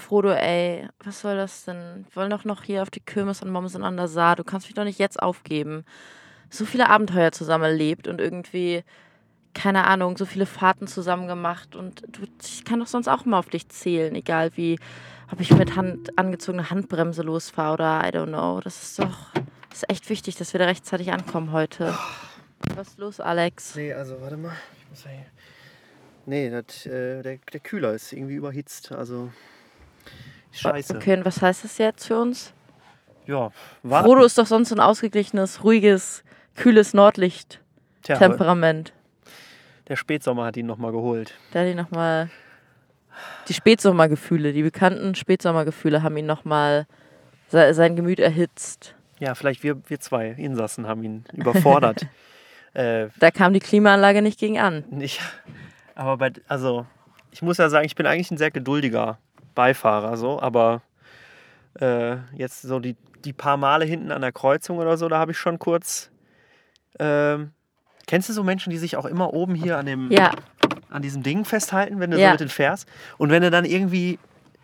Frodo, ey, was soll das denn? Wir wollen doch noch hier auf die Kirmes und Moms an der. Du kannst mich doch nicht jetzt aufgeben. So viele Abenteuer zusammen erlebt und irgendwie, keine Ahnung, so viele Fahrten zusammen gemacht. Und du, ich kann doch sonst auch mal auf dich zählen, egal wie, ob ich mit Hand, angezogener Handbremse losfahre oder I don't know. Das ist doch, das ist echt wichtig, dass wir da rechtzeitig ankommen heute. Was ist los, Alex? Nee, also warte mal. Ich muss ja hier. Nee, das, äh, der, der Kühler ist irgendwie überhitzt. Also. Scheiße. Okay, und was heißt das jetzt für uns? Ja, Frodo ist doch sonst so ein ausgeglichenes, ruhiges, kühles Nordlicht-Temperament. Der Spätsommer hat ihn nochmal geholt. Der hat ihn nochmal. Die Spätsommergefühle, die bekannten Spätsommergefühle haben ihn nochmal sein Gemüt erhitzt. Ja, vielleicht wir, wir zwei Insassen haben ihn überfordert. äh, da kam die Klimaanlage nicht gegen an. Nicht. Aber bei, also, ich muss ja sagen, ich bin eigentlich ein sehr geduldiger Beifahrer, so, aber äh, jetzt so die, die paar Male hinten an der Kreuzung oder so, da habe ich schon kurz. Äh, kennst du so Menschen, die sich auch immer oben hier an dem ja. an diesem Ding festhalten, wenn du ja. so mit den fährst? Und wenn du dann irgendwie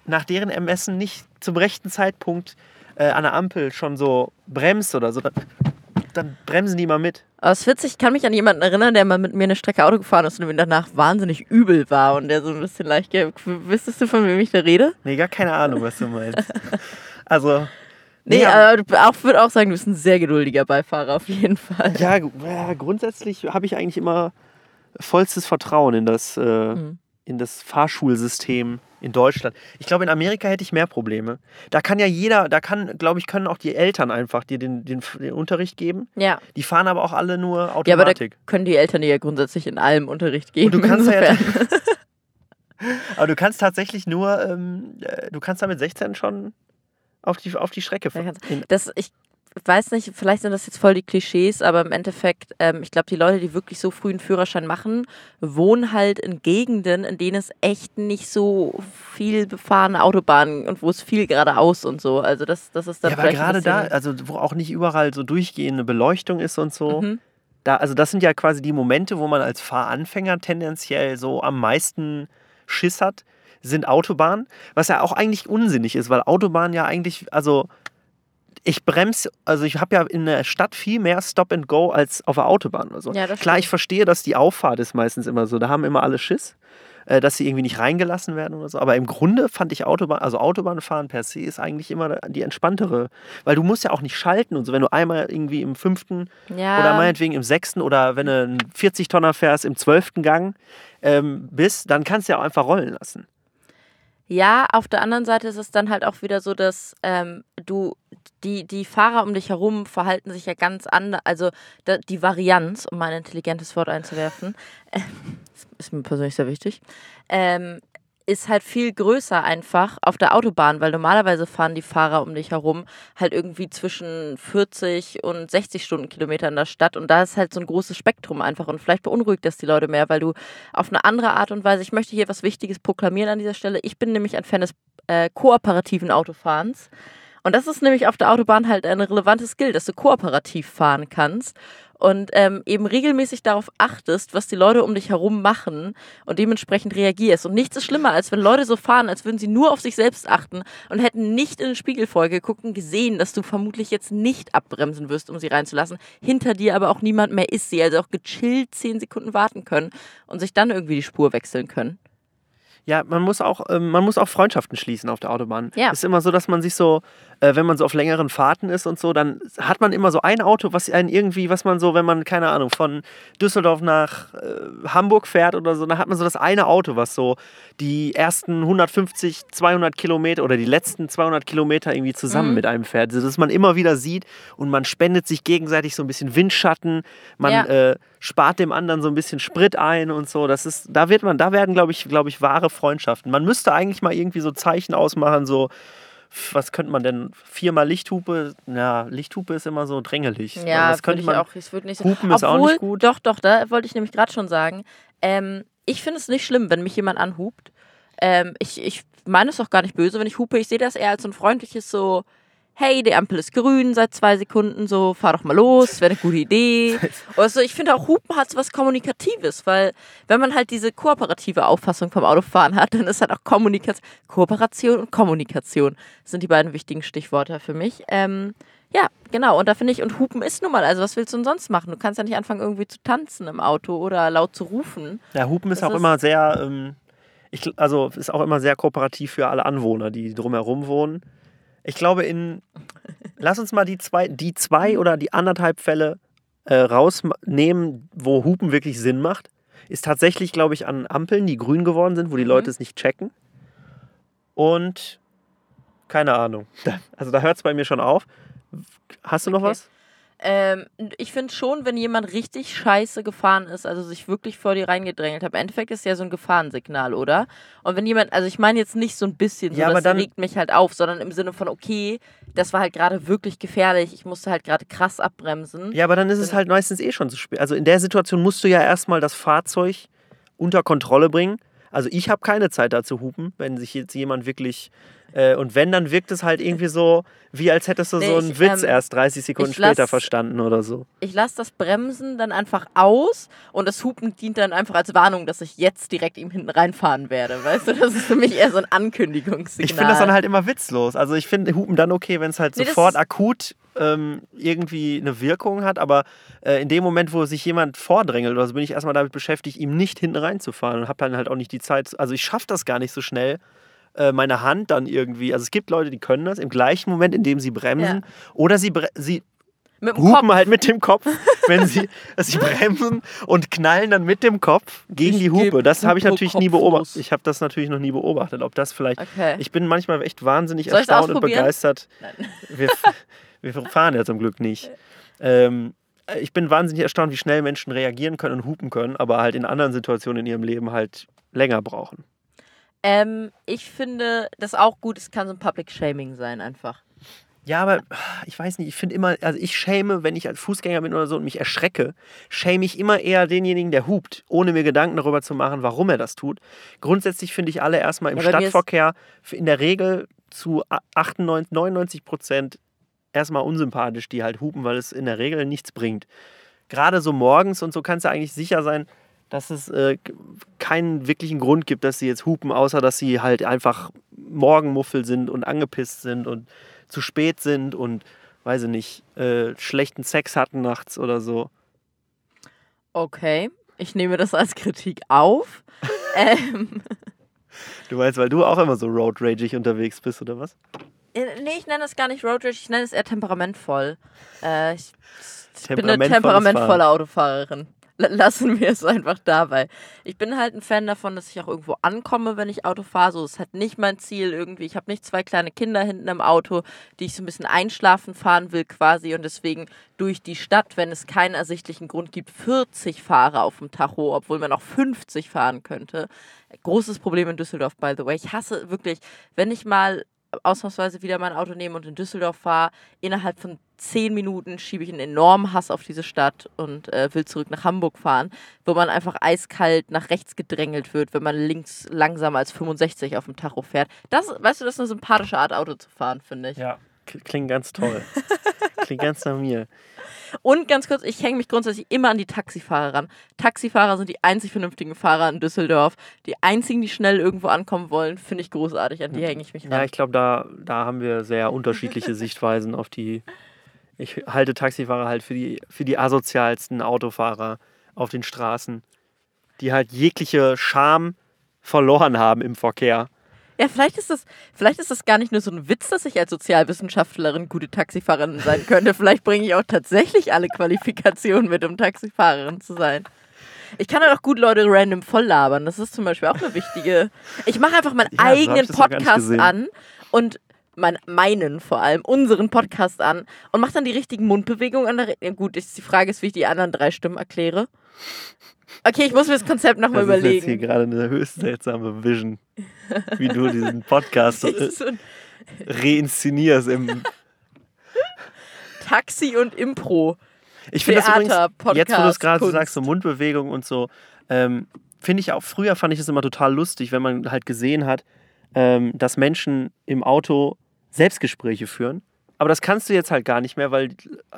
nach deren Ermessen nicht zum rechten Zeitpunkt äh, an der Ampel schon so bremst oder so, dann, dann bremsen die mal mit. Aber es ist witzig, ich kann mich an jemanden erinnern, der mal mit mir eine Strecke Auto gefahren ist und mir danach wahnsinnig übel war und der so ein bisschen leicht. Wüsstest du, von wem ich da rede? Nee, gar keine Ahnung, was du meinst. also. Nee, nee aber ich würde auch sagen, du bist ein sehr geduldiger Beifahrer auf jeden Fall. Ja, ja grundsätzlich habe ich eigentlich immer vollstes Vertrauen in das, äh, mhm. in das Fahrschulsystem in Deutschland. Ich glaube, in Amerika hätte ich mehr Probleme. Da kann ja jeder, da kann, glaube ich, können auch die Eltern einfach dir den, den, den, Unterricht geben. Ja. Die fahren aber auch alle nur Automatik. Ja, aber da können die Eltern ja grundsätzlich in allem Unterricht geben. Und du kannst ja, aber du kannst tatsächlich nur, ähm, äh, du kannst da mit 16 schon auf die, auf die Strecke fahren. Das, ich weiß nicht, vielleicht sind das jetzt voll die Klischees, aber im Endeffekt, ähm, ich glaube, die Leute, die wirklich so früh einen Führerschein machen, wohnen halt in Gegenden, in denen es echt nicht so viel befahrene Autobahnen und wo es viel geradeaus und so. Also das, das ist dann ja, aber gerade da, also wo auch nicht überall so durchgehende Beleuchtung ist und so. Mhm. Da, also das sind ja quasi die Momente, wo man als Fahranfänger tendenziell so am meisten Schiss hat, sind Autobahnen, was ja auch eigentlich unsinnig ist, weil Autobahnen ja eigentlich, also ich bremse, also ich habe ja in der Stadt viel mehr Stop and Go als auf der Autobahn oder so. Ja, Klar, ich verstehe, dass die Auffahrt ist meistens immer so. Da haben immer alle Schiss, äh, dass sie irgendwie nicht reingelassen werden oder so. Aber im Grunde fand ich Autobahn, also Autobahnfahren per se ist eigentlich immer die entspanntere, weil du musst ja auch nicht schalten und so. Wenn du einmal irgendwie im fünften ja. oder meinetwegen im sechsten oder wenn du einen 40 Tonner fährst im zwölften Gang ähm, bist, dann kannst du ja auch einfach rollen lassen. Ja, auf der anderen Seite ist es dann halt auch wieder so, dass ähm, du die, die Fahrer um dich herum verhalten sich ja ganz anders. Also da, die Varianz, um mal ein intelligentes Wort einzuwerfen, äh, ist mir persönlich sehr wichtig, ähm, ist halt viel größer einfach auf der Autobahn, weil normalerweise fahren die Fahrer um dich herum halt irgendwie zwischen 40 und 60 Stundenkilometer in der Stadt. Und da ist halt so ein großes Spektrum einfach. Und vielleicht beunruhigt das die Leute mehr, weil du auf eine andere Art und Weise, ich möchte hier was Wichtiges proklamieren an dieser Stelle, ich bin nämlich ein Fan des äh, kooperativen Autofahrens. Und das ist nämlich auf der Autobahn halt ein relevantes Skill, dass du kooperativ fahren kannst und ähm, eben regelmäßig darauf achtest, was die Leute um dich herum machen und dementsprechend reagierst. Und nichts ist schlimmer, als wenn Leute so fahren, als würden sie nur auf sich selbst achten und hätten nicht in den Spiegel vorgeguckt und gesehen, dass du vermutlich jetzt nicht abbremsen wirst, um sie reinzulassen. Hinter dir aber auch niemand mehr ist sie, also auch gechillt zehn Sekunden warten können und sich dann irgendwie die Spur wechseln können. Ja, man muss auch, ähm, man muss auch Freundschaften schließen auf der Autobahn. Ja. Es ist immer so, dass man sich so, äh, wenn man so auf längeren Fahrten ist und so, dann hat man immer so ein Auto, was einen irgendwie, was man so, wenn man, keine Ahnung, von Düsseldorf nach äh, Hamburg fährt oder so, dann hat man so das eine Auto, was so die ersten 150, 200 Kilometer oder die letzten 200 Kilometer irgendwie zusammen mhm. mit einem fährt. Also, dass man immer wieder sieht und man spendet sich gegenseitig so ein bisschen Windschatten, man ja. äh, spart dem anderen so ein bisschen Sprit ein und so. Das ist, da wird man, da werden, glaube ich, glaube ich, wahre Freundschaften. Man müsste eigentlich mal irgendwie so Zeichen ausmachen, so was könnte man denn? Viermal Lichthupe? Ja, Lichthupe ist immer so drängelig. Ja, das könnte man. Auch, ich würde nicht so. Hupen Obwohl, ist auch nicht gut. Doch, doch, da wollte ich nämlich gerade schon sagen. Ähm, ich finde es nicht schlimm, wenn mich jemand anhupt. Ähm, ich, ich meine es auch gar nicht böse, wenn ich hupe. Ich sehe das eher als so ein freundliches so hey, die Ampel ist grün seit zwei Sekunden, so, fahr doch mal los, wäre eine gute Idee. Also ich finde auch Hupen hat so was Kommunikatives, weil wenn man halt diese kooperative Auffassung vom Autofahren hat, dann ist halt auch Kommunikation, Kooperation und Kommunikation sind die beiden wichtigen Stichworte für mich. Ähm, ja, genau. Und da finde ich, und Hupen ist nun mal, also was willst du denn sonst machen? Du kannst ja nicht anfangen, irgendwie zu tanzen im Auto oder laut zu rufen. Ja, Hupen ist das auch ist immer sehr, ähm, ich, also ist auch immer sehr kooperativ für alle Anwohner, die drumherum wohnen. Ich glaube, in. Lass uns mal die zwei, die zwei oder die anderthalb Fälle äh, rausnehmen, wo Hupen wirklich Sinn macht. Ist tatsächlich, glaube ich, an Ampeln, die grün geworden sind, wo die mhm. Leute es nicht checken. Und keine Ahnung. Also da hört es bei mir schon auf. Hast du noch okay. was? Ähm, ich finde schon, wenn jemand richtig scheiße gefahren ist, also sich wirklich vor dir reingedrängelt hat, im Endeffekt ist ja so ein Gefahrensignal, oder? Und wenn jemand, also ich meine jetzt nicht so ein bisschen, so, ja, das dann, regt mich halt auf, sondern im Sinne von, okay, das war halt gerade wirklich gefährlich, ich musste halt gerade krass abbremsen. Ja, aber dann ist es halt meistens eh schon zu spät. Also in der Situation musst du ja erstmal das Fahrzeug unter Kontrolle bringen. Also ich habe keine Zeit da zu hupen, wenn sich jetzt jemand wirklich äh, und wenn, dann wirkt es halt irgendwie so, wie als hättest du nee, so einen ich, Witz ähm, erst 30 Sekunden später lass, verstanden oder so. Ich lasse das Bremsen dann einfach aus und das Hupen dient dann einfach als Warnung, dass ich jetzt direkt ihm hinten reinfahren werde. Weißt du, das ist für mich eher so ein Ankündigungssignal. Ich finde das dann halt immer witzlos. Also ich finde Hupen dann okay, wenn es halt nee, sofort akut ähm, irgendwie eine Wirkung hat, aber äh, in dem Moment, wo sich jemand vordrängelt oder so, bin ich erstmal damit beschäftigt, ihm nicht hinten reinzufahren und habe dann halt auch nicht die Zeit. Also ich schaffe das gar nicht so schnell äh, meine Hand dann irgendwie. Also es gibt Leute, die können das im gleichen Moment, in dem sie bremsen. Ja. Oder sie, bre sie hupen Kopf. halt mit dem Kopf, wenn sie, sie bremsen und knallen dann mit dem Kopf gegen ich die Hupe. Das habe ich natürlich nie beobachtet. Ich habe das natürlich noch nie beobachtet, ob das vielleicht. Okay. Ich bin manchmal echt wahnsinnig Soll erstaunt und begeistert. Wir, wir, fahren ja zum Glück nicht. Ähm, ich bin wahnsinnig erstaunt, wie schnell Menschen reagieren können und hupen können, aber halt in anderen Situationen in ihrem Leben halt länger brauchen. Ähm, ich finde das auch gut. Es kann so ein Public Shaming sein, einfach. Ja, aber ich weiß nicht, ich finde immer, also ich schäme, wenn ich als Fußgänger bin oder so und mich erschrecke, schäme ich immer eher denjenigen, der hupt, ohne mir Gedanken darüber zu machen, warum er das tut. Grundsätzlich finde ich alle erstmal im ja, Stadtverkehr in der Regel zu 98, 99 Prozent erstmal unsympathisch, die halt hupen, weil es in der Regel nichts bringt. Gerade so morgens und so kannst du eigentlich sicher sein, dass es äh, keinen wirklichen Grund gibt, dass sie jetzt hupen, außer dass sie halt einfach Morgenmuffel sind und angepisst sind und zu spät sind und, weiß ich nicht, äh, schlechten Sex hatten nachts oder so. Okay, ich nehme das als Kritik auf. ähm. Du meinst, weil du auch immer so road rageig unterwegs bist, oder was? Äh, nee, ich nenne es gar nicht road rage, ich nenne es eher temperamentvoll. Äh, ich, ich bin eine temperamentvolle Autofahrerin lassen wir es einfach dabei. Ich bin halt ein Fan davon, dass ich auch irgendwo ankomme, wenn ich Auto fahre. So ist halt nicht mein Ziel irgendwie. Ich habe nicht zwei kleine Kinder hinten im Auto, die ich so ein bisschen einschlafen fahren will quasi und deswegen durch die Stadt, wenn es keinen ersichtlichen Grund gibt, 40 fahre auf dem Tacho, obwohl man auch 50 fahren könnte. Großes Problem in Düsseldorf, by the way. Ich hasse wirklich, wenn ich mal ausnahmsweise wieder mein Auto nehme und in Düsseldorf fahre, innerhalb von zehn Minuten schiebe ich einen enormen Hass auf diese Stadt und äh, will zurück nach Hamburg fahren, wo man einfach eiskalt nach rechts gedrängelt wird, wenn man links langsamer als 65 auf dem Tacho fährt. Das, weißt du, das ist eine sympathische Art, Auto zu fahren, finde ich. Ja, klingt ganz toll. klingt ganz nach mir. Und ganz kurz, ich hänge mich grundsätzlich immer an die Taxifahrer ran. Taxifahrer sind die einzig vernünftigen Fahrer in Düsseldorf. Die einzigen, die schnell irgendwo ankommen wollen, finde ich großartig. An die hänge ich mich ran. Ja, ich glaube, da, da haben wir sehr unterschiedliche Sichtweisen auf die. Ich halte Taxifahrer halt für die, für die asozialsten Autofahrer auf den Straßen, die halt jegliche Scham verloren haben im Verkehr. Ja, vielleicht ist das, vielleicht ist das gar nicht nur so ein Witz, dass ich als Sozialwissenschaftlerin gute Taxifahrerin sein könnte. Vielleicht bringe ich auch tatsächlich alle Qualifikationen mit, um Taxifahrerin zu sein. Ich kann halt auch gut Leute random voll labern. Das ist zum Beispiel auch eine wichtige. Ich mache einfach meinen ja, eigenen Podcast an und mein, meinen vor allem, unseren Podcast an und mache dann die richtigen Mundbewegungen an der. Ja, gut, ist, die Frage ist, wie ich die anderen drei Stimmen erkläre. Okay, ich muss mir das Konzept nochmal überlegen. Das ist jetzt hier gerade eine höchst seltsame Vision, wie du diesen Podcast so reinszenierst im Taxi und Impro. Ich finde das übrigens, Podcast, jetzt wo du es gerade so sagst, so Mundbewegung und so, ähm, finde ich auch, früher fand ich es immer total lustig, wenn man halt gesehen hat, ähm, dass Menschen im Auto Selbstgespräche führen Aber das kannst du jetzt halt gar nicht mehr, weil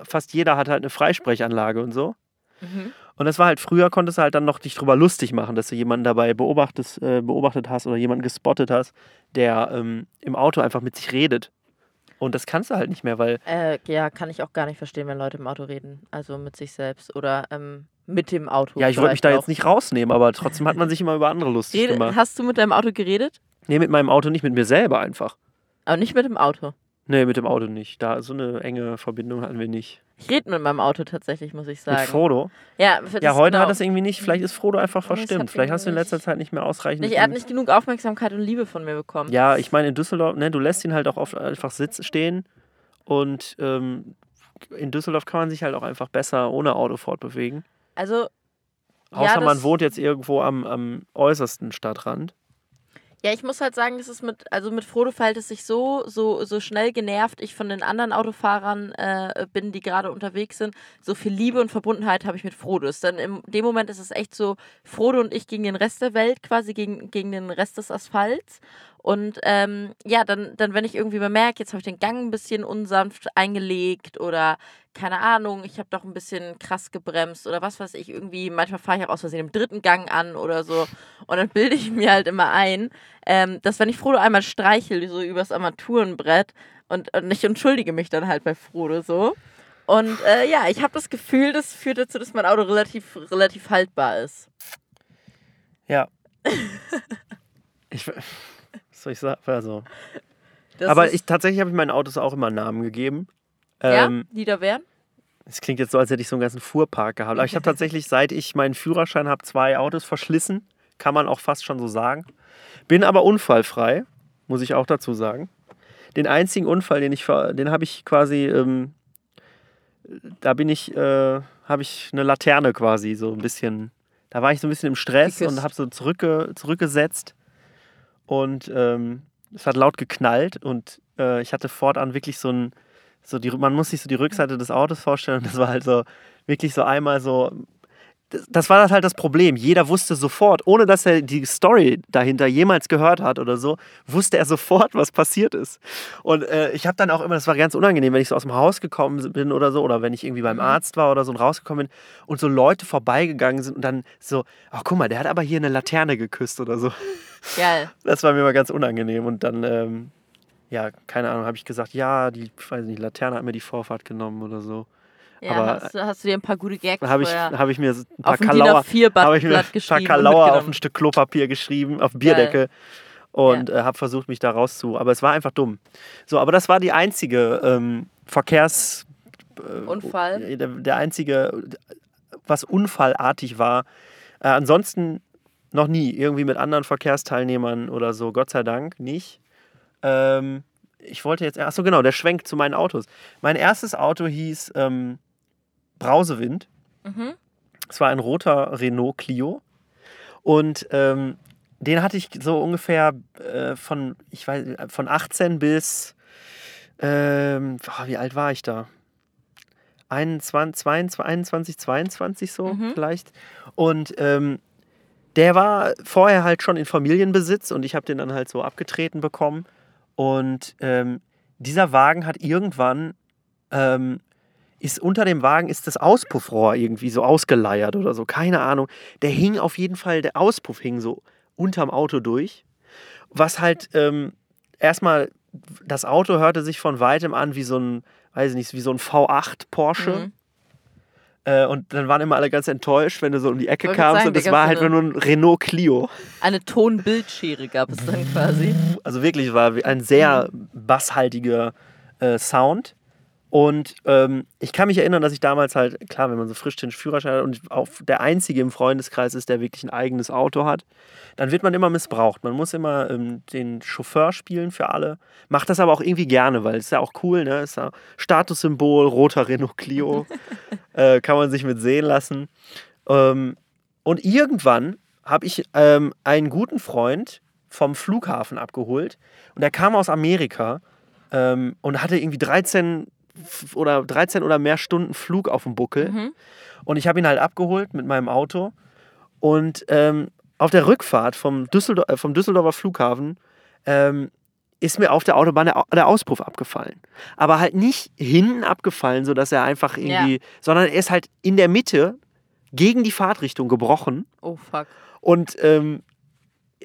fast jeder hat halt eine Freisprechanlage und so. Mhm. Und das war halt früher, konntest du halt dann noch dich drüber lustig machen, dass du jemanden dabei beobachtet, äh, beobachtet hast oder jemanden gespottet hast, der ähm, im Auto einfach mit sich redet. Und das kannst du halt nicht mehr, weil Äh, ja, kann ich auch gar nicht verstehen, wenn Leute im Auto reden. Also mit sich selbst oder ähm, mit dem Auto. Ja, ich wollte mich da auch. jetzt nicht rausnehmen, aber trotzdem hat man sich immer über andere lustig Rede, gemacht. hast du mit deinem Auto geredet? Nee, mit meinem Auto nicht, mit mir selber einfach. Aber nicht mit dem Auto. Nee, mit dem Auto nicht. Da so eine enge Verbindung hatten wir nicht. Ich rede mit meinem Auto tatsächlich, muss ich sagen. Mit Frodo? Ja, Ja, heute genau. hat das irgendwie nicht. Vielleicht ist Frodo einfach verstimmt. Vielleicht hast du in letzter Zeit nicht mehr ausreichend. nicht, er hat nicht genug Aufmerksamkeit und Liebe von mir bekommen. Ja, ich meine, in Düsseldorf, ne, du lässt ihn halt auch oft einfach sitzen, stehen. Und ähm, in Düsseldorf kann man sich halt auch einfach besser ohne Auto fortbewegen. Also, Außer ja, man wohnt jetzt irgendwo am, am äußersten Stadtrand. Ja, ich muss halt sagen, es ist mit, also mit Frodo verhält es sich so, so, so schnell genervt ich von den anderen Autofahrern äh, bin, die gerade unterwegs sind. So viel Liebe und Verbundenheit habe ich mit Frodo. Ist in dem Moment ist es echt so, Frodo und ich gegen den Rest der Welt, quasi gegen, gegen den Rest des Asphalts. Und ähm, ja, dann, dann, wenn ich irgendwie bemerke, jetzt habe ich den Gang ein bisschen unsanft eingelegt oder keine Ahnung, ich habe doch ein bisschen krass gebremst oder was weiß ich, irgendwie, manchmal fahre ich auch aus Versehen im dritten Gang an oder so. Und dann bilde ich mir halt immer ein, ähm, dass wenn ich Frodo einmal streichel, so übers Armaturenbrett und, und ich entschuldige mich dann halt bei Frodo so. Und äh, ja, ich habe das Gefühl, das führt dazu, dass mein Auto relativ, relativ haltbar ist. Ja. ich, was soll ich sagen? Also. Das Aber ich, tatsächlich habe ich meinen Autos auch immer Namen gegeben. Ja, Ähm, die da wären? Es klingt jetzt so, als hätte ich so einen ganzen Fuhrpark gehabt. Aber ich habe tatsächlich, seit ich meinen Führerschein habe, zwei Autos verschlissen. Kann man auch fast schon so sagen. Bin aber unfallfrei, muss ich auch dazu sagen. Den einzigen Unfall, den ich, den habe ich quasi, ähm, da bin ich, äh, habe ich eine Laterne quasi so ein bisschen, da war ich so ein bisschen im Stress und habe so zurückge, zurückgesetzt und ähm, es hat laut geknallt und äh, ich hatte fortan wirklich so ein, so die, man muss sich so die Rückseite des Autos vorstellen und das war halt so wirklich so einmal so. Das, das war halt das Problem. Jeder wusste sofort, ohne dass er die Story dahinter jemals gehört hat oder so, wusste er sofort, was passiert ist. Und äh, ich habe dann auch immer, das war ganz unangenehm, wenn ich so aus dem Haus gekommen bin oder so, oder wenn ich irgendwie beim Arzt war oder so und rausgekommen bin und so Leute vorbeigegangen sind und dann so, ach guck mal, der hat aber hier eine Laterne geküsst oder so. Geil. Das war mir immer ganz unangenehm. Und dann, ähm, ja, keine Ahnung, habe ich gesagt, ja, die, weiß nicht, Laterne hat mir die Vorfahrt genommen oder so. Ja, Aber- hast, du- hast du dir ein paar gute Gags habe ich, vorher hab ich mir ein paar Kalauer, DIN A4-Blatt habe ich mir ein paar Kalauer auf ein Stück Klopapier geschrieben, auf Bierdeckel. Und äh, habe versucht, mich da rauszu. Aber es war einfach dumm. So, aber das war die einzige ähm, Verkehrs... äh, Unfall? Der, der einzige, was unfallartig war. Äh, ansonsten noch nie. Irgendwie mit anderen Verkehrsteilnehmern oder so. Gott sei Dank nicht. Ähm, ich wollte jetzt... Achso, genau, der Schwenk zu meinen Autos. Mein erstes Auto hieß ähm, Brausewind. Mhm. Es war ein roter Renault Clio. Und ähm, den hatte ich so ungefähr äh, von, ich weiß, von 18 bis, ähm, boah, wie alt war ich da? 21, 22, 21, 22 so Mhm. vielleicht. Und ähm, der war vorher halt schon in Familienbesitz und ich habe den dann halt so abgetreten bekommen. Und ähm, dieser Wagen hat irgendwann, ähm, ist unter dem Wagen ist das Auspuffrohr irgendwie so ausgeleiert oder so, keine Ahnung. Der hing auf jeden Fall, der Auspuff hing so unterm Auto durch. Was halt ähm, erstmal, das Auto hörte sich von weitem an wie so ein, weiß ich nicht, wie so ein V8 Porsche. Mhm. Äh, und dann waren immer alle ganz enttäuscht, wenn du so um die Ecke kamst sagen, und da es gab's war halt nur ein Renault Clio. Eine Tonbildschere gab es dann quasi. Also wirklich war ein sehr basshaltiger äh, Sound. Und ähm, ich kann mich erinnern, dass ich damals halt, klar, wenn man so frisch den Führerschein hat und auch der Einzige im Freundeskreis ist, der wirklich ein eigenes Auto hat, dann wird man immer missbraucht. Man muss immer ähm, den Chauffeur spielen für alle. Macht das aber auch irgendwie gerne, weil es ist ja auch cool, ne? Ist ja Statussymbol, roter Renault Clio. äh, kann man sich mit sehen lassen. Ähm, und irgendwann habe ich ähm, einen guten Freund vom Flughafen abgeholt und der kam aus Amerika ähm, und hatte irgendwie 13 f- oder 13 oder mehr Stunden Flug auf dem Buckel. Mhm. Und ich habe ihn halt abgeholt mit meinem Auto. Und ähm, auf der Rückfahrt vom, Düsseldor äh, vom Düsseldorfer Flughafen ähm, ist mir auf der Autobahn der, der Auspuff abgefallen. Aber halt nicht hinten abgefallen, sodass er einfach irgendwie, Ja. sondern er ist halt in der Mitte gegen die Fahrtrichtung gebrochen. Oh fuck. Und ähm,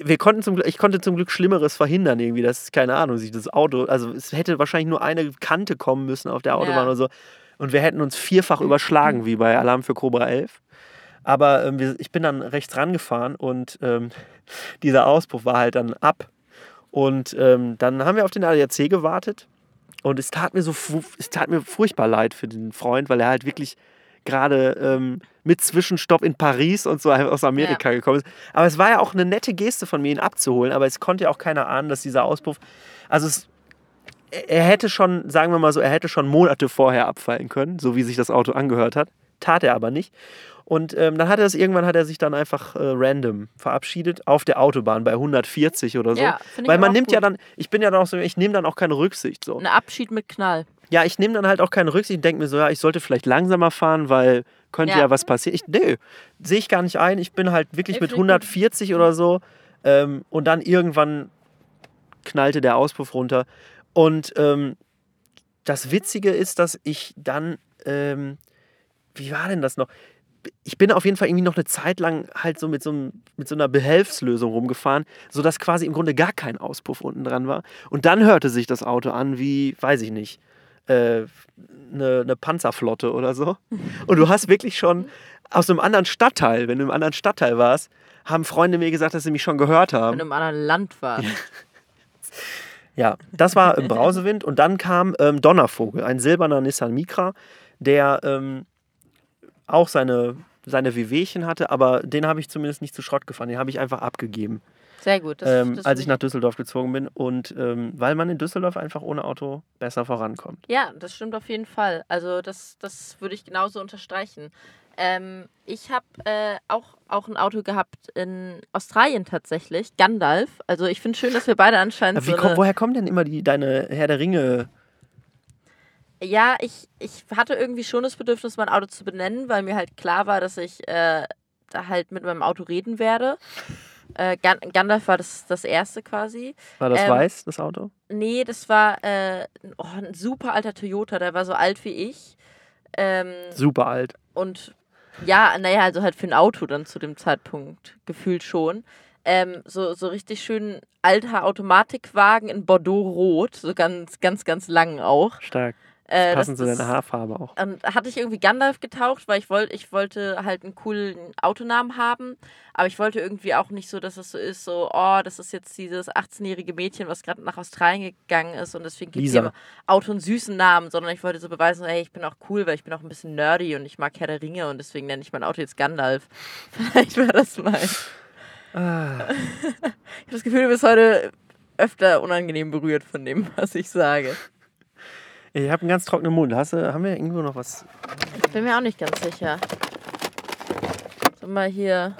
wir konnten zum, ich konnte zum Glück Schlimmeres verhindern irgendwie. Das ist keine Ahnung, sich das Auto, also es hätte wahrscheinlich nur eine Kante kommen müssen auf der Autobahn Ja. oder so. Und wir hätten uns vierfach überschlagen, wie bei Alarm für Cobra 11. Aber ähm, ich bin dann rechts rangefahren und ähm, dieser Auspuff war halt dann ab. Und ähm, dann haben wir auf den ADAC gewartet. Und es tat mir so es tat mir furchtbar leid für den Freund, weil er halt wirklich gerade ähm, mit Zwischenstopp in Paris und so aus Amerika gekommen ist. Aber es war ja auch eine nette Geste von mir, ihn abzuholen. Aber es konnte ja auch keiner ahnen, dass dieser Auspuff. Also es, er- hätte schon, sagen wir mal so, er hätte schon Monate vorher abfallen können, so wie sich das Auto angehört hat. Tat er aber nicht. Und ähm, dann hat er es irgendwann hat er sich dann einfach äh, random verabschiedet auf der Autobahn bei 140 oder so. Ja, Weil man nimmt ja gut. dann, ich bin ja dann auch so, ich nehme dann auch keine Rücksicht so. Ein Abschied mit Knall. Ja, ich nehme dann halt auch keine Rücksicht und denke mir so, ja, ich sollte vielleicht langsamer fahren, weil könnte ja, Ja. was passieren. Ich, nee, sehe ich gar nicht ein. Ich bin halt wirklich mit finde ich gut. 140 oder so ähm, und dann irgendwann knallte der Auspuff runter. Und ähm, das Witzige ist, dass ich dann, ähm, wie war denn das noch? Ich bin auf jeden Fall irgendwie noch eine Zeit lang halt so mit so, einem, mit so einer Behelfslösung rumgefahren, sodass quasi im Grunde gar kein Auspuff unten dran war. Und dann hörte sich das Auto an wie, weiß ich nicht, äh, eine, eine Panzerflotte oder so. Und du hast wirklich schon aus einem anderen Stadtteil, wenn du im anderen Stadtteil warst, haben Freunde mir gesagt, dass sie mich schon gehört Wenn haben. du im anderen Land warst. Ja, das war im Brausewind und dann kam ähm, Donnervogel, ein silberner Nissan Micra, der ähm, auch seine, seine Wehwehchen hatte, aber den habe ich zumindest nicht zu Schrott gefahren, den habe ich einfach abgegeben, Sehr gut. Das, ähm, das als ich nach Düsseldorf gezogen bin und ähm, weil man in Düsseldorf einfach ohne Auto besser vorankommt. Ja, das stimmt auf jeden Fall. Also das, das würde ich genauso unterstreichen. Ähm, ich habe äh, auch, auch ein Auto gehabt in Australien tatsächlich, Gandalf. Also ich finde schön, dass wir beide anscheinend so komm, woher kommen denn immer die, deine Herr der Ringe? Ja, ich, ich hatte irgendwie schon das Bedürfnis, mein Auto zu benennen, weil mir halt klar war, dass ich äh, da halt mit meinem Auto reden werde. Äh, Gan Gandalf war das, das erste quasi. War das Ähm, weiß, das Auto? Nee, das war äh, oh, ein super alter Toyota, der war so alt wie ich. Ähm, Super alt. und ja, naja, also halt für ein Auto dann zu dem Zeitpunkt gefühlt schon. Ähm, so, so richtig schön alter Automatikwagen in Bordeaux-Rot, so ganz, ganz, ganz lang auch. Stark. Äh, Passend zu deiner Haarfarbe auch. und hatte ich irgendwie Gandalf getaucht, weil ich wollte, ich wollte halt einen coolen Autonamen haben, aber ich wollte irgendwie auch nicht so, dass es so ist, so, oh, das ist jetzt dieses 18-jährige Mädchen, was gerade nach Australien gegangen ist und deswegen gibt es im Auto einen süßen Namen, sondern ich wollte so beweisen, hey, ich bin auch cool, weil ich bin auch ein bisschen nerdy und ich mag Herr der Ringe und deswegen nenne ich mein Auto jetzt Gandalf. Vielleicht war das mein. Ah, Ich habe das Gefühl, du bist heute öfter unangenehm berührt von dem, was ich sage. Ich habe einen ganz trockenen Mund. Hast du, haben wir irgendwo noch was? Bin mir auch nicht ganz sicher. So mal hier.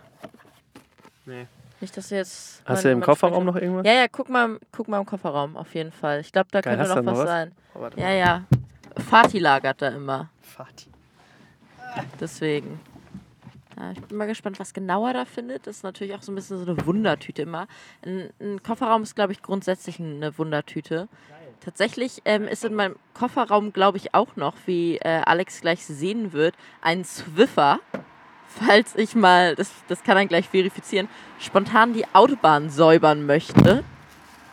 Nee. Nicht, dass du jetzt. Hast du im Kofferraum noch irgendwas? Ja, ja, guck mal, guck mal im Kofferraum auf jeden Fall. Ich glaube, da Geil, könnte noch was, was? sein. Oh, Ja, mal. ja. Fatih lagert da immer. Fatih. Deswegen. Ja, ich bin mal gespannt, was genau er da findet. Das ist natürlich auch so ein bisschen so eine Wundertüte immer. Ein, ein Kofferraum ist, glaube ich, grundsätzlich eine Wundertüte. Tatsächlich ähm, ist in meinem Kofferraum, glaube ich, auch noch, wie äh, Alex gleich sehen wird, ein Swiffer. Falls ich mal, das, das kann er gleich verifizieren, spontan die Autobahn säubern möchte.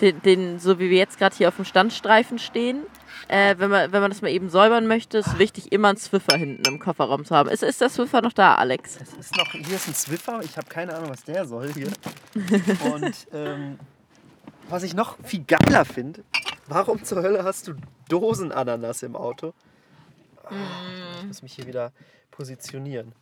Den, den so wie wir jetzt gerade hier auf dem Standstreifen stehen. Äh, wenn, man, wenn man das mal eben säubern möchte, ist wichtig, immer einen Swiffer hinten im Kofferraum zu haben. Ist, ist der Swiffer noch da, Alex? Es ist noch, hier ist ein Swiffer, ich habe keine Ahnung, was der soll hier. Und ähm, was ich noch viel geiler finde, warum zur Hölle hast du Dosenananas im Auto? Ah, Ich muss mich hier wieder positionieren.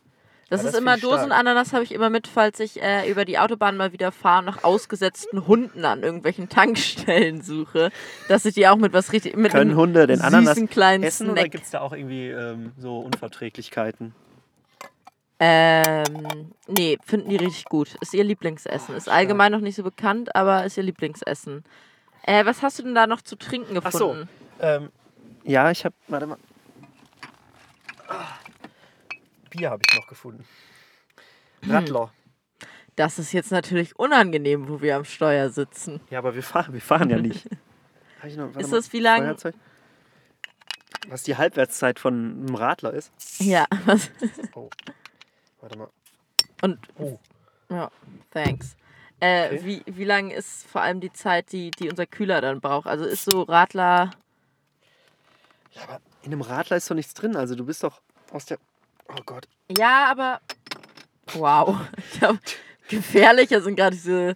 Das Ja, ist das immer ich stark. Dosenananas habe ich immer mit, falls ich äh, über die Autobahn mal wieder fahre, nach ausgesetzten Hunden an irgendwelchen Tankstellen suche, dass ich die auch mit was richtig mit Können Hunde den Ananas kleinen Essen oder Snack. gibt es da auch irgendwie ähm, so Unverträglichkeiten? Ähm, nee, finden die richtig gut. Ist ihr Lieblingsessen. Ist allgemein noch nicht so bekannt, aber ist ihr Lieblingsessen. Äh, was hast du denn da noch zu trinken Ach so. gefunden? Ähm, ja, ich habe, warte mal. Ah, Bier habe ich noch gefunden. Radler. Das ist jetzt natürlich unangenehm, wo wir am Steuer sitzen. Ja, aber wir fahren, wir fahren ja nicht. ich noch? Warte Ist mal, das wie lang? Feuerzeug. Was die Halbwertszeit von einem Radler ist? Ja. was- Oh. Warte mal. Und Oh. ja, thanks. Äh, Okay. wie, wie lang ist vor allem die Zeit, die, die unser Kühler dann braucht? Also ist so Radler. Ja, aber in einem Radler ist doch nichts drin. Also du bist doch aus der. Oh Gott. Ja, aber. Wow. Ich glaub, gefährlicher sind gerade diese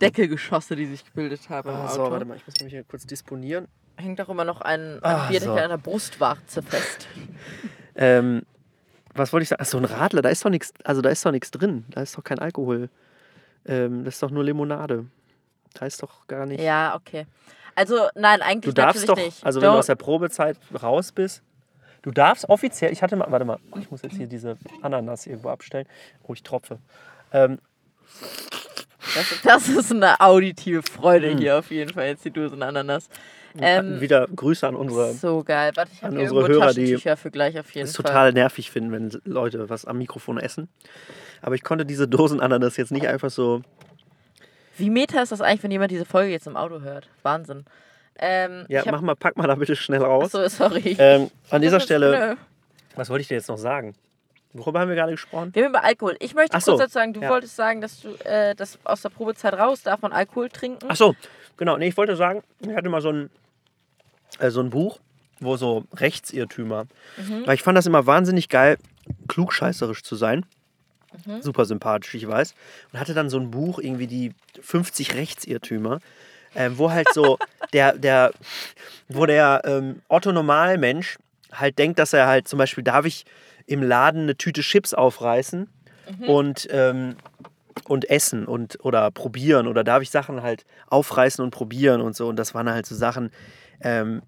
Deckelgeschosse, die sich gebildet haben Auto. so, warte mal, ich muss mich hier kurz disponieren. Hängt doch immer noch ein, ein Ah, Bierdeckel so. an der Brustwarze fest. Ähm, was wollte ich sagen? Ach so, ein Radler, da ist doch nichts, also da ist doch nichts drin. Da ist doch kein Alkohol. Ähm, das ist doch nur Limonade. Ist doch gar nicht. Ja, okay. Also, nein, eigentlich du darfst doch, nicht. also wenn du Don't- aus der Probezeit raus bist, du darfst offiziell, ich hatte mal, warte mal, ich muss jetzt hier diese Ananas irgendwo abstellen. Oh, ich tropfe. Ähm, Das, das ist eine auditive Freude Hm. hier auf jeden Fall, jetzt die Dosen Ananas. Ähm, wieder Grüße an unsere, so geil. Warte, ich habe an unsere irgendwo Hörer, die Taschentücher für gleich auf jeden es Fall. total nervig finden, wenn Leute was am Mikrofon essen. Aber ich konnte diese Dosen Ananas jetzt nicht einfach so. Wie meta ist das eigentlich, wenn jemand diese Folge jetzt im Auto hört? Wahnsinn. Ähm, Ja, mach mal, pack mal da bitte schnell raus. Achso, sorry. Ähm, an dieser Stelle, was wollte ich dir jetzt noch sagen? Worüber haben wir gerade gesprochen? Wir haben über Alkohol. Ich möchte Ach so, kurz dazu sagen, du ja. wolltest sagen, dass du äh, dass aus der Probezeit raus darf man Alkohol trinken. Ach so, genau. Nee, ich wollte sagen, ich hatte mal so ein, äh, so ein Buch, wo so Rechtsirrtümer. Weil ich fand das immer wahnsinnig geil, klugscheißerisch zu sein. Super sympathisch, ich weiß. Und hatte dann so ein Buch, irgendwie die 50 Rechtsirrtümer, ähm, wo halt so der, der, wo der ähm, Otto Normalmensch halt denkt, dass er halt zum Beispiel, darf ich im Laden eine Tüte Chips aufreißen und, ähm, und essen und oder probieren oder darf ich Sachen halt aufreißen und probieren und so. Und das waren halt so Sachen, ähm,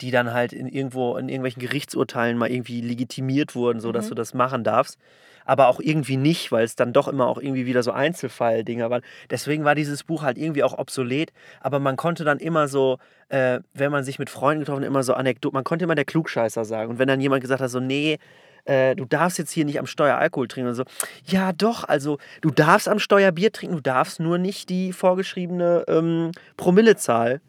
die dann halt in irgendwo in irgendwelchen Gerichtsurteilen mal irgendwie legitimiert wurden, so dass du das machen darfst. Aber auch irgendwie nicht, weil es dann doch immer auch irgendwie wieder so Einzelfall-Dinger waren. Deswegen war dieses Buch halt irgendwie auch obsolet. Aber man konnte dann immer so, äh, wenn man sich mit Freunden getroffen hat, immer so Anekdoten, man konnte immer der Klugscheißer sagen. Und wenn dann jemand gesagt hat, so, nee, äh, du darfst jetzt hier nicht am Steuer Alkohol trinken und so. Ja, doch, also du darfst am Steuer Bier trinken, du darfst nur nicht die vorgeschriebene ähm, Promillezahl,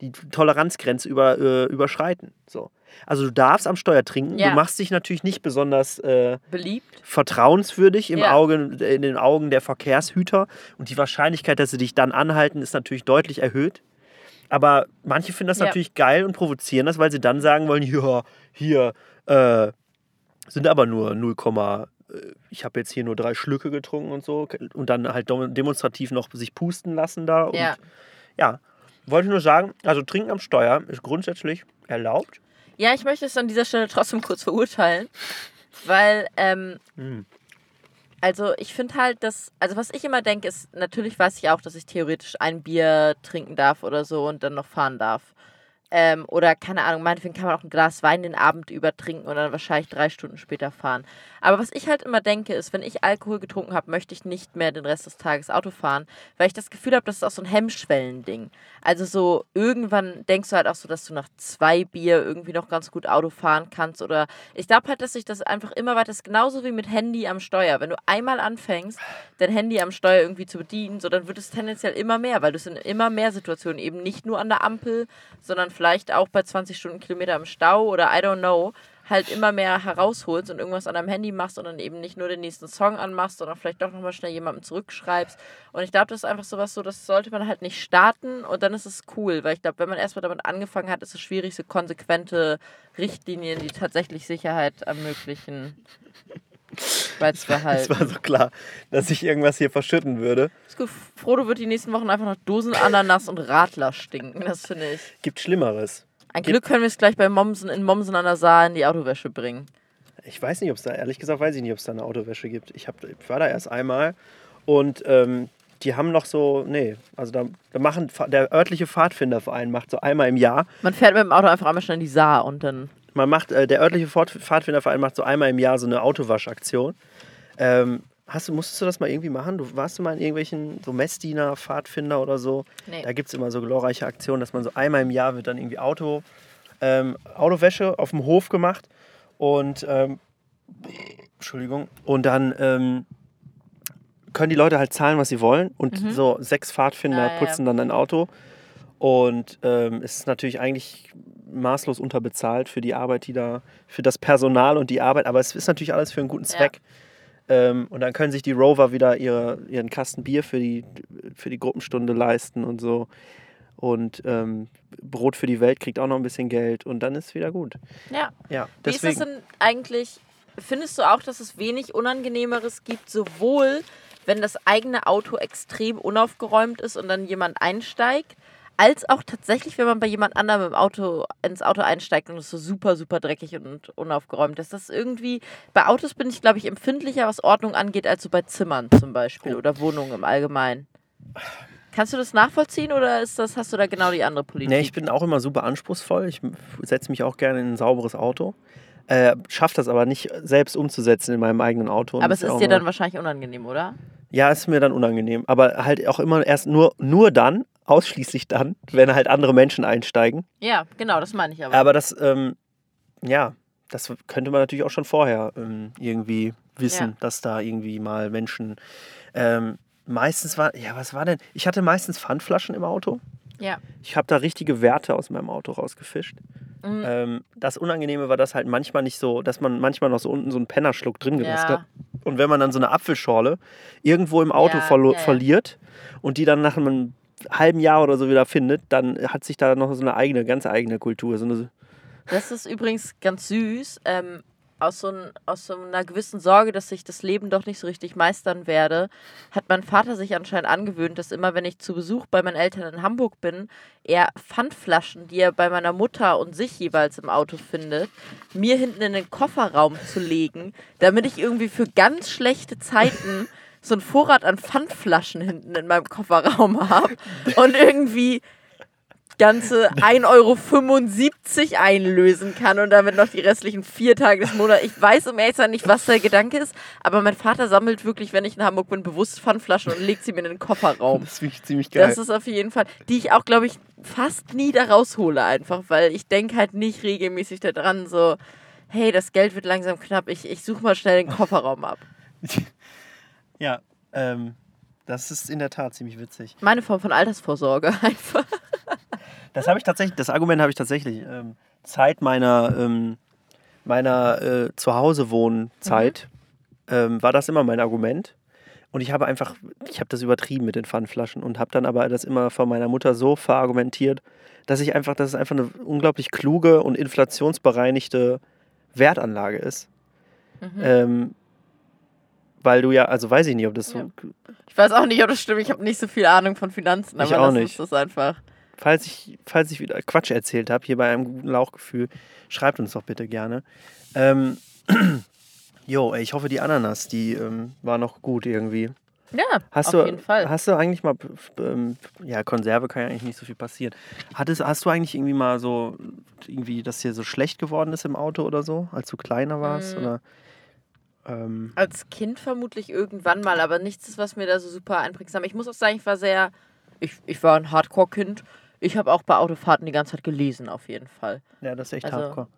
die Toleranzgrenze über, äh, überschreiten. So. Also du darfst am Steuer trinken, Ja. du machst dich natürlich nicht besonders äh, Beliebt. vertrauenswürdig im Ja. Auge, in den Augen der Verkehrshüter und die Wahrscheinlichkeit, dass sie dich dann anhalten, ist natürlich deutlich erhöht. Aber manche finden das Ja. natürlich geil und provozieren das, weil sie dann sagen wollen, ja, hier äh, sind aber nur 0, äh, ich habe jetzt hier nur drei Schlücke getrunken und so und dann halt dem- demonstrativ noch sich pusten lassen da. Und Ja. ja, wollte nur sagen, also Trinken am Steuer ist grundsätzlich erlaubt. Ja, ich möchte es an dieser Stelle trotzdem kurz verurteilen, weil, ähm, Hm. also ich finde halt, dass, also was ich immer denke, ist, natürlich weiß ich auch, dass ich theoretisch ein Bier trinken darf oder so und dann noch fahren darf. Ähm, oder keine Ahnung, meinetwegen kann man auch ein Glas Wein den Abend über trinken und dann wahrscheinlich drei Stunden später fahren. Aber was ich halt immer denke, ist, wenn ich Alkohol getrunken habe, möchte ich nicht mehr den Rest des Tages Auto fahren, weil ich das Gefühl habe, das ist auch so ein Hemmschwellending. Also so irgendwann denkst du halt auch so, dass du nach zwei Bier irgendwie noch ganz gut Auto fahren kannst. Oder ich glaube halt, dass sich das einfach immer weiter ist, genauso wie mit Handy am Steuer. Wenn du einmal anfängst, dein Handy am Steuer irgendwie zu bedienen, so dann wird es tendenziell immer mehr, weil du es in immer mehr Situationen eben nicht nur an der Ampel, sondern vielleicht auch bei 20 Stundenkilometer im Stau oder I don't know, halt immer mehr herausholst und irgendwas an deinem Handy machst und dann eben nicht nur den nächsten Song anmachst, sondern vielleicht doch nochmal schnell jemandem zurückschreibst. Und ich glaube, das ist einfach sowas so, das sollte man halt nicht starten und dann ist es cool, weil ich glaube, wenn man erstmal damit angefangen hat, ist es schwierig, so konsequente Richtlinien, die tatsächlich Sicherheit ermöglichen, beizubehalten. Es war so klar, dass ich irgendwas hier verschütten würde. Ist gut. Frodo wird die nächsten Wochen einfach nach Dosen Ananas und Radler stinken. Das finde ich. Gibt Schlimmeres. Ein Gibt- Glück können wir es gleich bei Mommsen in Mommsen an der Saar in die Autowäsche bringen. Ich weiß nicht, ob es da, ehrlich gesagt, weiß ich nicht, ob es da eine Autowäsche gibt. Ich, hab, ich war da erst einmal und ähm, die haben noch so, nee, also da, da machen, der örtliche Pfadfinderverein macht so einmal im Jahr, Man fährt mit dem Auto einfach einmal schnell in die Saar und dann. man macht, äh, der örtliche Pfad- Pfadfinderverein macht so einmal im Jahr so eine Autowaschaktion. Ähm, hast du, musstest du das mal irgendwie machen? Du warst du mal in irgendwelchen so Messdiener, Pfadfinder oder so? Nee. Da gibt es immer so glorreiche Aktionen, dass man so einmal im Jahr wird dann irgendwie Auto, ähm, Autowäsche auf dem Hof gemacht und ähm, Entschuldigung. Und dann ähm, können die Leute halt zahlen, was sie wollen. Und so sechs Pfadfinder Mhm. Ah, ja, ja. putzen dann ein Auto. Und ähm, es ist natürlich eigentlich maßlos unterbezahlt für die Arbeit, die da, für das Personal und die Arbeit, aber es ist natürlich alles für einen guten Zweck. Ja. Ähm, und dann können sich die Rover wieder ihre, ihren Kasten Bier für die, für die Gruppenstunde leisten und so. Und ähm, Brot für die Welt kriegt auch noch ein bisschen Geld und dann ist es wieder gut. Ja. ja Wie ist das denn eigentlich? Findest du auch, dass es wenig Unangenehmeres gibt, sowohl wenn das eigene Auto extrem unaufgeräumt ist und dann jemand einsteigt, als auch tatsächlich, wenn man bei jemand anderem im Auto ins Auto einsteigt und es so super, super dreckig und unaufgeräumt ist. Das irgendwie, bei Autos bin ich, glaube ich, empfindlicher, was Ordnung angeht, als so bei Zimmern zum Beispiel oder Wohnungen im Allgemeinen. Kannst du das nachvollziehen oder ist das, hast du da genau die andere Politik? Nee, ich bin auch immer super anspruchsvoll. Ich setze mich auch gerne in ein sauberes Auto. Äh, schafft das aber nicht selbst umzusetzen in meinem eigenen Auto. Aber es ist dir dann wahrscheinlich unangenehm, oder? Ja, ist mir dann unangenehm. Aber halt auch immer erst nur, nur dann, ausschließlich dann, wenn halt andere Menschen einsteigen. Ja, genau, das meine ich aber. Aber das, ähm, ja, das könnte man natürlich auch schon vorher ähm, irgendwie wissen, ja. dass da irgendwie mal Menschen. Ähm, meistens war, ja, was war denn? Ich hatte meistens Pfandflaschen im Auto. Ja. Ich habe da richtige Werte aus meinem Auto rausgefischt. Mhm. Ähm, das Unangenehme war das halt manchmal nicht so, dass man manchmal noch so unten so einen Pennerschluck drin gelassen ja. hat. Und wenn man dann so eine Apfelschorle irgendwo im Auto ja, verlo- ja, verliert und die dann nach einem halben Jahr oder so wieder findet, dann hat sich da noch so eine eigene, ganz eigene Kultur. So eine das ist übrigens ganz süß. Ähm, aus so, ein, aus so einer gewissen Sorge, dass ich das Leben doch nicht so richtig meistern werde, hat mein Vater sich anscheinend angewöhnt, dass immer, wenn ich zu Besuch bei meinen Eltern in Hamburg bin, er Pfandflaschen, die er bei meiner Mutter und sich jeweils im Auto findet, mir hinten in den Kofferraum zu legen, damit ich irgendwie für ganz schlechte Zeiten so einen Vorrat an Pfandflaschen hinten in meinem Kofferraum habe und irgendwie ganze 1,75 Euro einlösen kann und damit noch die restlichen vier Tage des Monats. Ich weiß um ehrlich nicht, was der Gedanke ist, aber mein Vater sammelt wirklich, wenn ich in Hamburg bin, bewusst Pfandflaschen und legt sie mir in den Kofferraum. Das finde ich ziemlich geil. Das ist auf jeden Fall, die ich auch, glaube ich, fast nie da raushole einfach, weil ich denke halt nicht regelmäßig daran so, hey, das Geld wird langsam knapp, ich, ich suche mal schnell den Kofferraum ab. ja, ähm, das ist in der Tat ziemlich witzig. Meine Form von Altersvorsorge einfach. Das habe ich tatsächlich, das Argument habe ich tatsächlich. Ähm, Zeit meiner, ähm, meiner äh, Zuhause-Wohnzeit mhm. ähm, war das immer mein Argument. Und ich habe einfach, ich habe das übertrieben mit den Pfandflaschen und habe dann aber das immer von meiner Mutter so verargumentiert, dass ich einfach, dass es einfach eine unglaublich kluge und inflationsbereinigte Wertanlage ist. Mhm. Ähm, weil du ja, also weiß ich nicht, ob das so. Ich weiß auch nicht, ob das stimmt. Ich habe nicht so viel Ahnung von Finanzen, aber ich auch das nicht. ist das einfach falls ich, falls ich wieder Quatsch erzählt habe, hier bei einem guten Lauchgefühl, schreibt uns doch bitte gerne. Ähm, jo, ey, ich hoffe, die Ananas, die ähm, war noch gut irgendwie. Ja, hast auf du, jeden Fall. Hast du eigentlich mal, ähm, ja, Konserve kann ja eigentlich nicht so viel passieren. Hattest, hast du eigentlich irgendwie mal so, irgendwie, dass dir so schlecht geworden ist im Auto oder so, als du kleiner warst? Mhm. Oder, ähm als Kind vermutlich irgendwann mal, aber nichts, was mir da so super einprägsam. Ich muss auch sagen, ich war sehr, ich, ich war ein Hardcore-Kind. Ich habe auch bei Autofahrten die ganze Zeit gelesen, auf jeden Fall. Ja, das ist echt also, hardcore.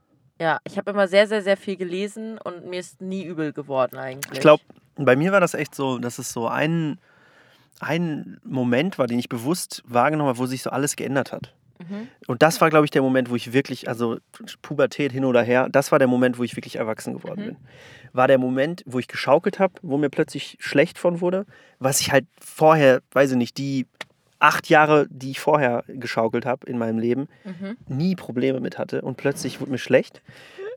Ja, ich habe immer sehr, sehr, sehr viel gelesen und mir ist nie übel geworden eigentlich. Ich glaube, bei mir war das echt so, dass es so ein, ein Moment war, den ich bewusst wahrgenommen habe, wo sich so alles geändert hat. Mhm. Und das war, glaube ich, der Moment, wo ich wirklich, also Pubertät hin oder her, das war der Moment, wo ich wirklich erwachsen geworden mhm. bin. War der Moment, wo ich geschaukelt habe, wo mir plötzlich schlecht von wurde, was ich halt vorher, weiß ich nicht, die acht Jahre, die ich vorher geschaukelt habe in meinem Leben, mhm. nie Probleme mit hatte und plötzlich wurde mir schlecht.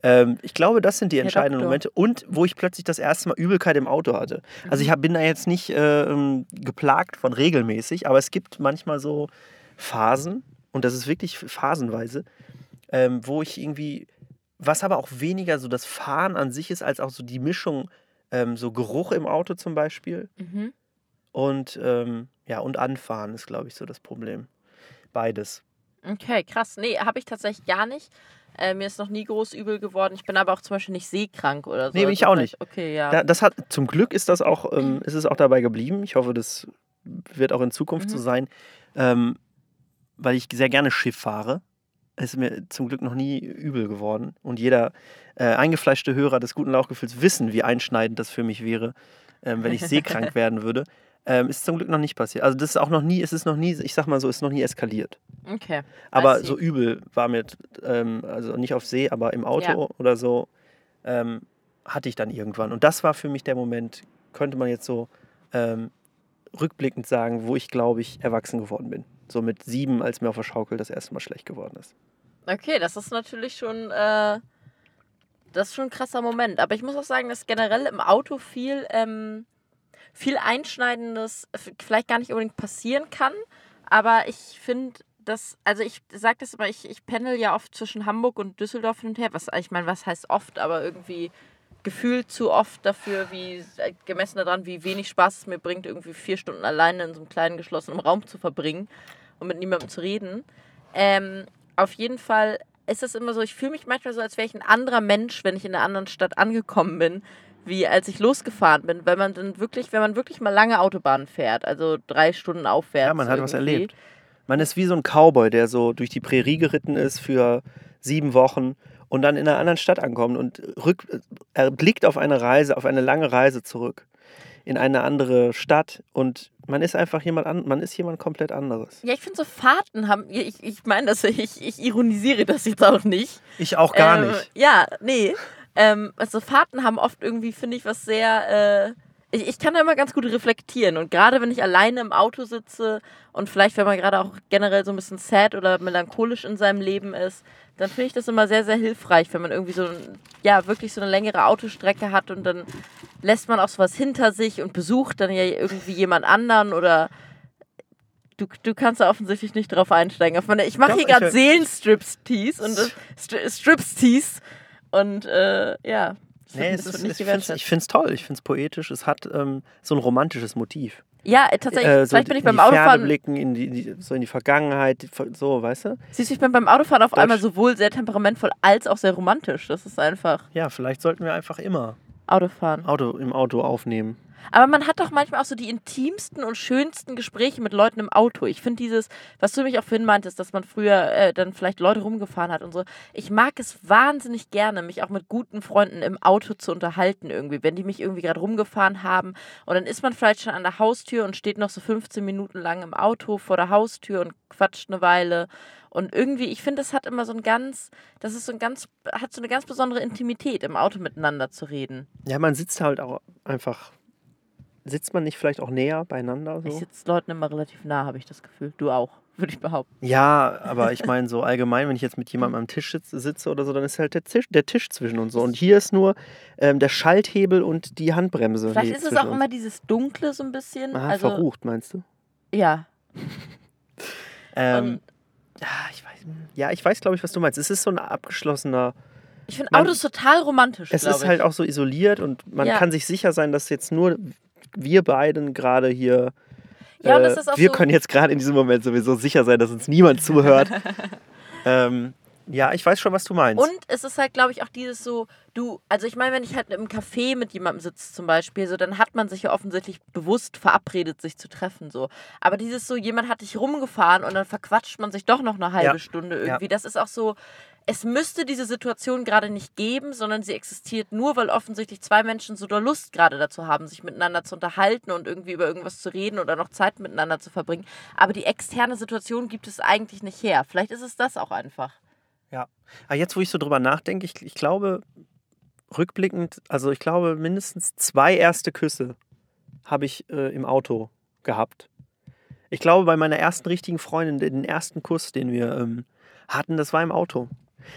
Ähm, ich glaube, das sind die entscheidenden Momente. Und wo ich plötzlich das erste Mal Übelkeit im Auto hatte. Also ich mhm. hab, bin da jetzt nicht äh, geplagt von regelmäßig, aber es gibt manchmal so Phasen, und das ist wirklich phasenweise, ähm, wo ich irgendwie, was aber auch weniger so das Fahren an sich ist, als auch so die Mischung, ähm, so Geruch im Auto zum Beispiel. Mhm. Und ähm, ja, und anfahren ist, glaube ich, so das Problem. Beides. Okay, krass. Nee, habe ich tatsächlich gar nicht. Äh, mir ist noch nie groß übel geworden. Ich bin aber auch zum Beispiel nicht seekrank oder so. Nee, bin ich auch nicht. Okay, ja. Da, das hat, zum Glück ist das auch, ähm, ist es auch dabei geblieben. Ich hoffe, das wird auch in Zukunft mhm. so sein. Ähm, weil ich sehr gerne Schiff fahre. ist mir zum Glück noch nie übel geworden. Und jeder äh, eingefleischte Hörer des guten Lauchgefühls wissen, wie einschneidend das für mich wäre, ähm, wenn ich seekrank werden würde. Ähm, ist zum Glück noch nicht passiert. Also das ist auch noch nie, es ist noch nie, ich sag mal so, ist noch nie eskaliert. Okay. Aber so übel war mir, ähm, also nicht auf See, aber im Auto Ja. oder so, ähm, hatte ich dann irgendwann. Und das war für mich der Moment, könnte man jetzt so ähm, rückblickend sagen, wo ich, glaube ich, erwachsen geworden bin. So mit sieben, als mir auf der Schaukel das erste Mal schlecht geworden ist. Okay, das ist natürlich schon, äh, das ist schon ein krasser Moment. Aber ich muss auch sagen, dass generell im Auto viel, ähm, viel Einschneidendes vielleicht gar nicht unbedingt passieren kann. Aber ich finde, dass, also ich sage das immer, ich, ich pendel ja oft zwischen Hamburg und Düsseldorf hin und her. Was, ich meine, was heißt oft, aber irgendwie gefühlt zu oft dafür, wie äh, gemessen daran, wie wenig Spaß es mir bringt, irgendwie vier Stunden alleine in so einem kleinen geschlossenen Raum zu verbringen und mit niemandem zu reden. Ähm, auf jeden Fall ist es immer so, ich fühle mich manchmal so, als wäre ich ein anderer Mensch, wenn ich in einer anderen Stadt angekommen bin, wie als ich losgefahren bin, weil man dann wirklich, wenn man wirklich mal lange Autobahnen fährt, also drei Stunden aufwärts. Ja, man hat was irgendwie. erlebt. Man ist wie so ein Cowboy, der so durch die Prärie geritten ist für sieben Wochen und dann in einer anderen Stadt ankommt und rück, er blickt auf eine Reise, auf eine lange Reise zurück in eine andere Stadt und man ist einfach jemand an, man ist jemand komplett anderes. Ja, ich finde so Fahrten haben, ich, ich meine das, ich, ich ironisiere das jetzt auch nicht. Ich auch gar ähm, nicht. Ja, nee. Ähm, also Fahrten haben oft irgendwie, finde ich, was sehr. Äh, ich, ich kann da immer ganz gut reflektieren. Und gerade wenn ich alleine im Auto sitze und vielleicht, wenn man gerade auch generell so ein bisschen sad oder melancholisch in seinem Leben ist, dann finde ich das immer sehr, sehr hilfreich, wenn man irgendwie so, ein, ja, wirklich so eine längere Autostrecke hat und dann lässt man auch sowas hinter sich und besucht dann ja irgendwie jemand anderen oder. Du, du kannst da offensichtlich nicht drauf einsteigen. Auf meine, ich mache hier gerade Seelenstrips-Tees und Stri- Strips-Tees und äh, ja. Nee, es ist, nicht ich finde es toll, ich finde es poetisch. Es hat ähm, so ein romantisches Motiv. Ja, äh, tatsächlich. Äh, so vielleicht bin ich beim die Ferne Autofahren. blicken, in die, die, so in die Vergangenheit, so, weißt du? Siehst du, ich bin beim Autofahren auf Deutsch. einmal sowohl sehr temperamentvoll als auch sehr romantisch. Das ist einfach Ja, vielleicht sollten wir einfach immer Autofahren. Auto im Auto aufnehmen. Aber man hat doch manchmal auch so die intimsten und schönsten Gespräche mit Leuten im Auto. Ich finde dieses, was du mich auch vorhin meintest, dass man früher äh, dann vielleicht Leute rumgefahren hat und so. Ich mag es wahnsinnig gerne, mich auch mit guten Freunden im Auto zu unterhalten irgendwie. Wenn die mich irgendwie gerade rumgefahren haben und dann ist man vielleicht schon an der Haustür und steht noch so 15 Minuten lang im Auto vor der Haustür und quatscht eine Weile. Und irgendwie, ich finde, das hat immer so ein ganz, das ist so ein ganz, hat so eine ganz besondere Intimität, im Auto miteinander zu reden. Ja, man sitzt halt auch einfach. Sitzt man nicht vielleicht auch näher beieinander? Ich So? sitze Leuten immer relativ nah, habe ich das Gefühl. Du auch, würde ich behaupten. Ja, aber ich meine so allgemein, wenn ich jetzt mit jemandem am Tisch sitze, sitze oder so, dann ist halt der Tisch, der Tisch zwischen uns so. Und hier ist nur ähm, der Schalthebel und die Handbremse. Vielleicht ist es auch uns. immer dieses Dunkle so ein bisschen. Aha, also, verrucht, meinst du? ja. Ähm, Und ja, ich weiß, ja, ich weiß, glaube ich, was du meinst. Es ist so ein abgeschlossener. ich finde Autos total romantisch, Es ist ich. halt auch so isoliert und man Ja. kann sich sicher sein, dass jetzt nur wir beiden gerade hier. Ja, und äh, das ist auch wir so- können jetzt gerade in diesem Moment sowieso sicher sein, dass uns niemand zuhört. ähm, ja, ich weiß schon, was du meinst. Und es ist halt, glaube ich, auch dieses so, du, also ich meine, wenn ich halt im Café mit jemandem sitze zum Beispiel, so, dann hat man sich ja offensichtlich bewusst verabredet, sich zu treffen, so. Aber dieses so, jemand hat dich rumgefahren und dann verquatscht man sich doch noch eine halbe Ja. Stunde Ja. irgendwie. Das ist auch so, es müsste diese Situation gerade nicht geben, sondern sie existiert nur, weil offensichtlich zwei Menschen so doll Lust gerade dazu haben, sich miteinander zu unterhalten und irgendwie über irgendwas zu reden oder noch Zeit miteinander zu verbringen. Aber die externe Situation gibt es eigentlich nicht her. Vielleicht ist es das auch einfach. Ja. Aber jetzt, wo ich so drüber nachdenke, ich, ich glaube, rückblickend, also ich glaube, mindestens zwei erste Küsse habe ich äh, im Auto gehabt. Ich glaube, bei meiner ersten richtigen Freundin, den ersten Kuss, den wir ähm, hatten, das war im Auto.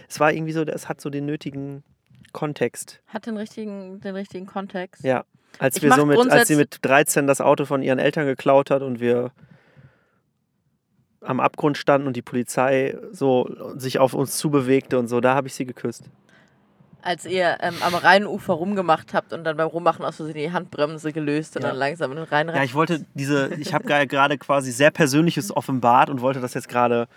Es war irgendwie so, es hat so den nötigen Kontext. Hat den richtigen, den richtigen Kontext. Ja. Als Ich wir so mit, als sie mit 13 das Auto von ihren Eltern geklaut hat und wir am Abgrund standen und die Polizei so sich auf uns zubewegte und so, da habe ich sie geküsst. Als ihr ähm, am Rheinufer rumgemacht habt und dann beim Rummachen aus Versehen die Handbremse gelöst und Ja. dann langsam in den Rhein Ja, ich wollte diese, ich habe ge- gerade quasi sehr Persönliches offenbart und wollte das jetzt gerade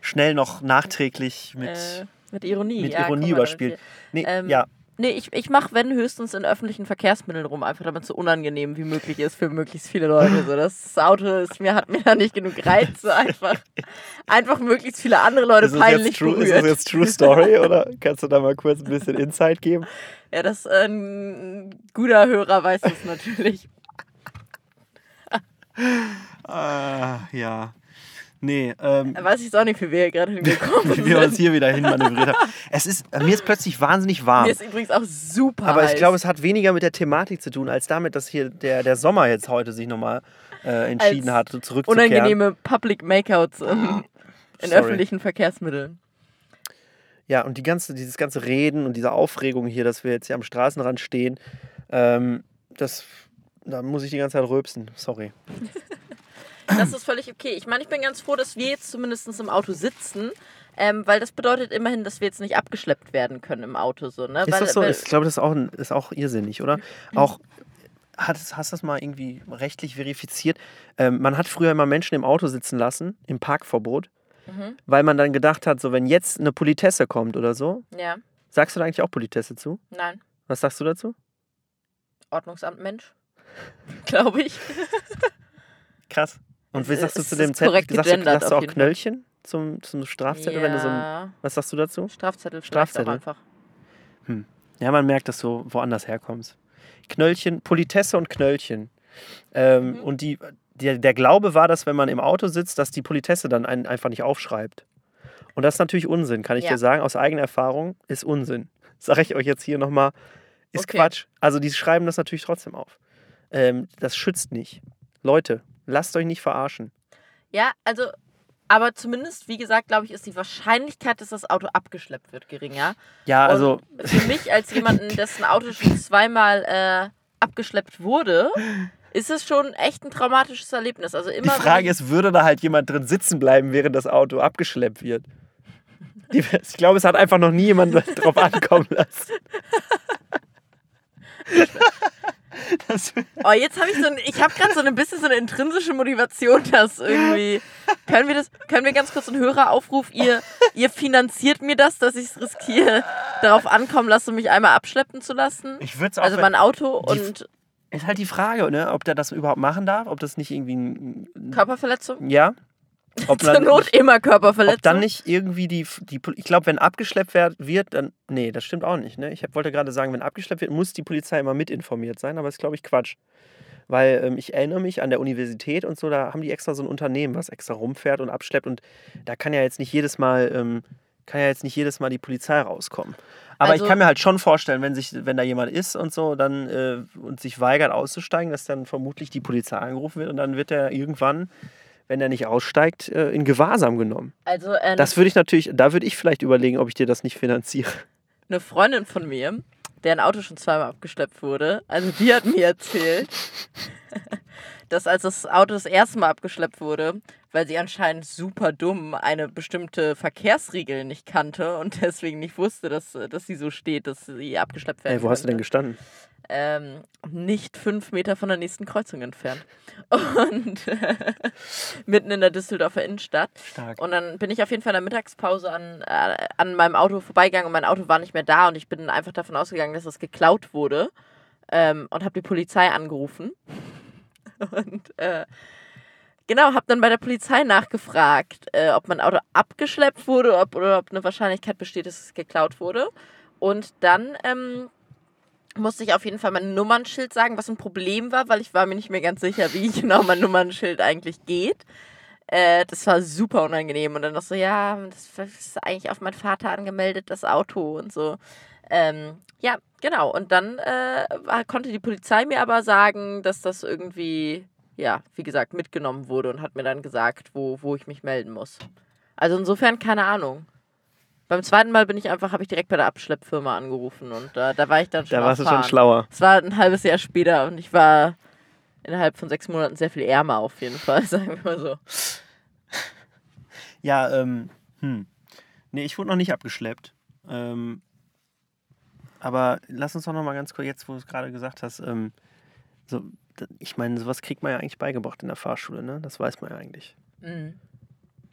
schnell noch nachträglich mit, äh, mit Ironie. mit ja, Ironie überspielen. Nee. Ähm, ja, Nee, ich, ich mache, wenn, höchstens in öffentlichen Verkehrsmitteln rum, einfach damit es so unangenehm wie möglich ist für möglichst viele Leute. So, das Auto ist mir, hat mir da nicht genug Reiz, so einfach, einfach möglichst viele andere Leute ist das, peinlich jetzt true, ist berührt. das jetzt True Story oder kannst du da mal kurz ein bisschen Insight geben? Ja, das äh, ein guter Hörer weiß das natürlich. Ah, ja. Nee, ähm, Weiß ich auch nicht, wie wir hier gerade hingekommen wie wir uns sind. hier wieder hin manövriert haben. Es ist, äh, mir ist plötzlich wahnsinnig warm. Mir ist übrigens auch super Aber heiß. ich glaube, es hat weniger mit der Thematik zu tun, als damit, dass hier der, der Sommer jetzt heute sich nochmal äh, entschieden Als hat, zurückzukehren. unangenehme Public Makeouts in, in Sorry. öffentlichen Verkehrsmitteln. Ja, und die ganze, dieses ganze Reden und diese Aufregung hier, dass wir jetzt hier am Straßenrand stehen, ähm, das, da muss ich die ganze Zeit rülpsen. Sorry. Das ist völlig okay. Ich meine, ich bin ganz froh, dass wir jetzt zumindest im Auto sitzen, ähm, weil das bedeutet immerhin, dass wir jetzt nicht abgeschleppt werden können im Auto. So, ne? Ist weil, das so? Ich glaube, das ist auch, ist auch irrsinnig, oder? Auch, hat, es- hast du das mal irgendwie rechtlich verifiziert? Ähm, man hat früher immer Menschen im Auto sitzen lassen, im Parkverbot, Mhm. weil man dann gedacht hat, so wenn jetzt eine Politesse kommt oder so, ja, sagst du da eigentlich auch Politesse zu? nein. Was sagst du dazu? Ordnungsamt Mensch. Glaube ich. Krass. Und wie Es- sagst du zu dem Zettel? Sagst du, sagst du auch. Knöllchen zum, zum Strafzettel, wenn du so ein, Ja, Was sagst du dazu? Strafzettel, Strafzettel. einfach. Ja, man merkt, dass du woanders herkommst. Knöllchen, Politesse und Knöllchen. Ähm, Mhm. Und die, der, der Glaube war, dass wenn man im Auto sitzt, dass die Politesse dann einen einfach nicht aufschreibt. Und das ist natürlich Unsinn, kann ich Ja. dir sagen. Aus eigener Erfahrung ist Unsinn. Sage ich euch jetzt hier nochmal. Ist Okay. Quatsch. Also die schreiben das natürlich trotzdem auf. Ähm, das schützt nicht. Leute, lasst euch nicht verarschen. Ja, also, aber zumindest, wie gesagt, glaube ich, ist die Wahrscheinlichkeit, dass das Auto abgeschleppt wird, geringer. Ja, also Und für mich als jemanden, dessen Auto schon zweimal äh, abgeschleppt wurde, ist es schon echt ein traumatisches Erlebnis. Also die immer. wenn Frage ist, würde da halt jemand drin sitzen bleiben, während das Auto abgeschleppt wird? Die, ich glaube, es hat einfach noch nie jemand drauf ankommen lassen. Oh, jetzt habe ich so ein, ich habe gerade so ein bisschen so eine intrinsische Motivation, dass irgendwie. Können wir das, können wir ganz kurz einen Höreraufruf, ihr, ihr finanziert mir das, dass ich es riskiere, darauf ankommen lasse, mich einmal abschleppen zu lassen? ich würde es auch. Also mein Auto und ist halt die Frage, ne, ob der das überhaupt machen darf, ob das nicht irgendwie ein. Körperverletzung? Ja. Ob Zur dann, Not immer Körperverletzung. ob dann nicht irgendwie die. die ich glaube, wenn abgeschleppt wird, dann. Nee, das stimmt auch nicht. Ne? Ich wollte gerade sagen, wenn abgeschleppt wird, muss die Polizei immer mitinformiert sein, aber das ist, glaube ich, Quatsch. Weil ähm, ich erinnere mich an der Universität und so, da haben die extra so ein Unternehmen, was extra rumfährt und abschleppt und da kann ja jetzt nicht jedes Mal, ähm, kann ja jetzt nicht jedes Mal die Polizei rauskommen. Aber Also- ich kann mir halt schon vorstellen, wenn sich, wenn da jemand ist und so, dann äh, und sich weigert auszusteigen, dass dann vermutlich die Polizei angerufen wird und dann wird er irgendwann, wenn er nicht aussteigt, äh, in Gewahrsam genommen. Also äh, Das würde ich natürlich, da würde ich vielleicht überlegen, ob ich dir das nicht finanziere. eine Freundin von mir, deren Auto schon zweimal abgeschleppt wurde, also die hat mir erzählt, dass als das Auto das erste Mal abgeschleppt wurde, weil sie anscheinend super dumm eine bestimmte Verkehrsregel nicht kannte und deswegen nicht wusste, dass, dass sie so steht, dass sie abgeschleppt werden Ey, wo hast du denn könnte. gestanden? ähm, nicht fünf Meter von der nächsten Kreuzung entfernt. Und mitten in der Düsseldorfer Innenstadt. Stark. Und dann bin ich auf jeden Fall in der Mittagspause an, äh, an meinem Auto vorbeigegangen und mein Auto war nicht mehr da und ich bin einfach davon ausgegangen, dass es geklaut wurde ähm, und habe die Polizei angerufen. Und äh, genau, habe dann bei der Polizei nachgefragt, äh, ob mein Auto abgeschleppt wurde ob, oder ob eine Wahrscheinlichkeit besteht, dass es geklaut wurde. Und dann ähm, musste ich auf jeden Fall mein Nummernschild sagen, was ein Problem war, weil ich war mir nicht mehr ganz sicher, wie genau mein Nummernschild eigentlich geht. Äh, das war super unangenehm. Und dann noch so, ja, das ist eigentlich auf meinen Vater angemeldet, das Auto und so. Ähm, ja, genau. Und dann äh, konnte die Polizei mir aber sagen, dass das irgendwie, ja, wie gesagt, mitgenommen wurde und hat mir dann gesagt, wo, wo ich mich melden muss. Also insofern keine Ahnung. Beim zweiten Mal bin ich einfach, habe ich direkt bei der Abschleppfirma angerufen und äh, da war ich dann schon Da warst du schon schlauer. Es war ein halbes Jahr später und ich war innerhalb von sechs Monaten sehr viel ärmer auf jeden Fall, sagen wir mal so. Ja, ähm, hm. Nee, ich wurde noch nicht abgeschleppt. Ähm, aber lass uns doch noch mal ganz kurz, jetzt wo du es gerade gesagt hast, ähm, so, ich meine, sowas kriegt man ja eigentlich beigebracht in der Fahrschule, ne? Das weiß man ja eigentlich. Mhm.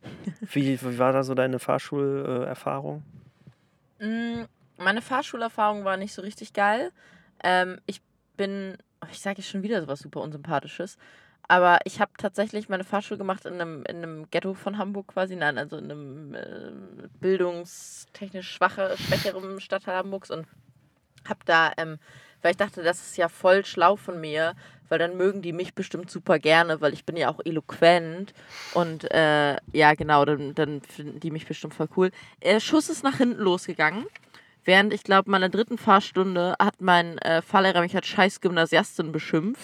Wie, wie war da so deine Fahrschulerfahrung? Mm, Meine Fahrschulerfahrung war nicht so richtig geil. Ähm, ich bin, oh, ich sage jetzt schon wieder sowas super Unsympathisches, aber ich habe tatsächlich meine Fahrschule gemacht in einem, in einem Ghetto von Hamburg quasi, nein, also in einem äh, bildungstechnisch schwache, schwächeren Stadtteil Hamburgs und habe da, ähm, weil ich dachte, das ist ja voll schlau von mir, weil dann mögen die mich bestimmt super gerne, weil ich bin ja auch eloquent und äh, ja, genau, dann, dann finden die mich bestimmt voll cool. Der Schuss ist nach hinten losgegangen. Während ich glaube, meiner dritten Fahrstunde hat mein äh, Fahrlehrer mich als scheiß Gymnasiastin beschimpft,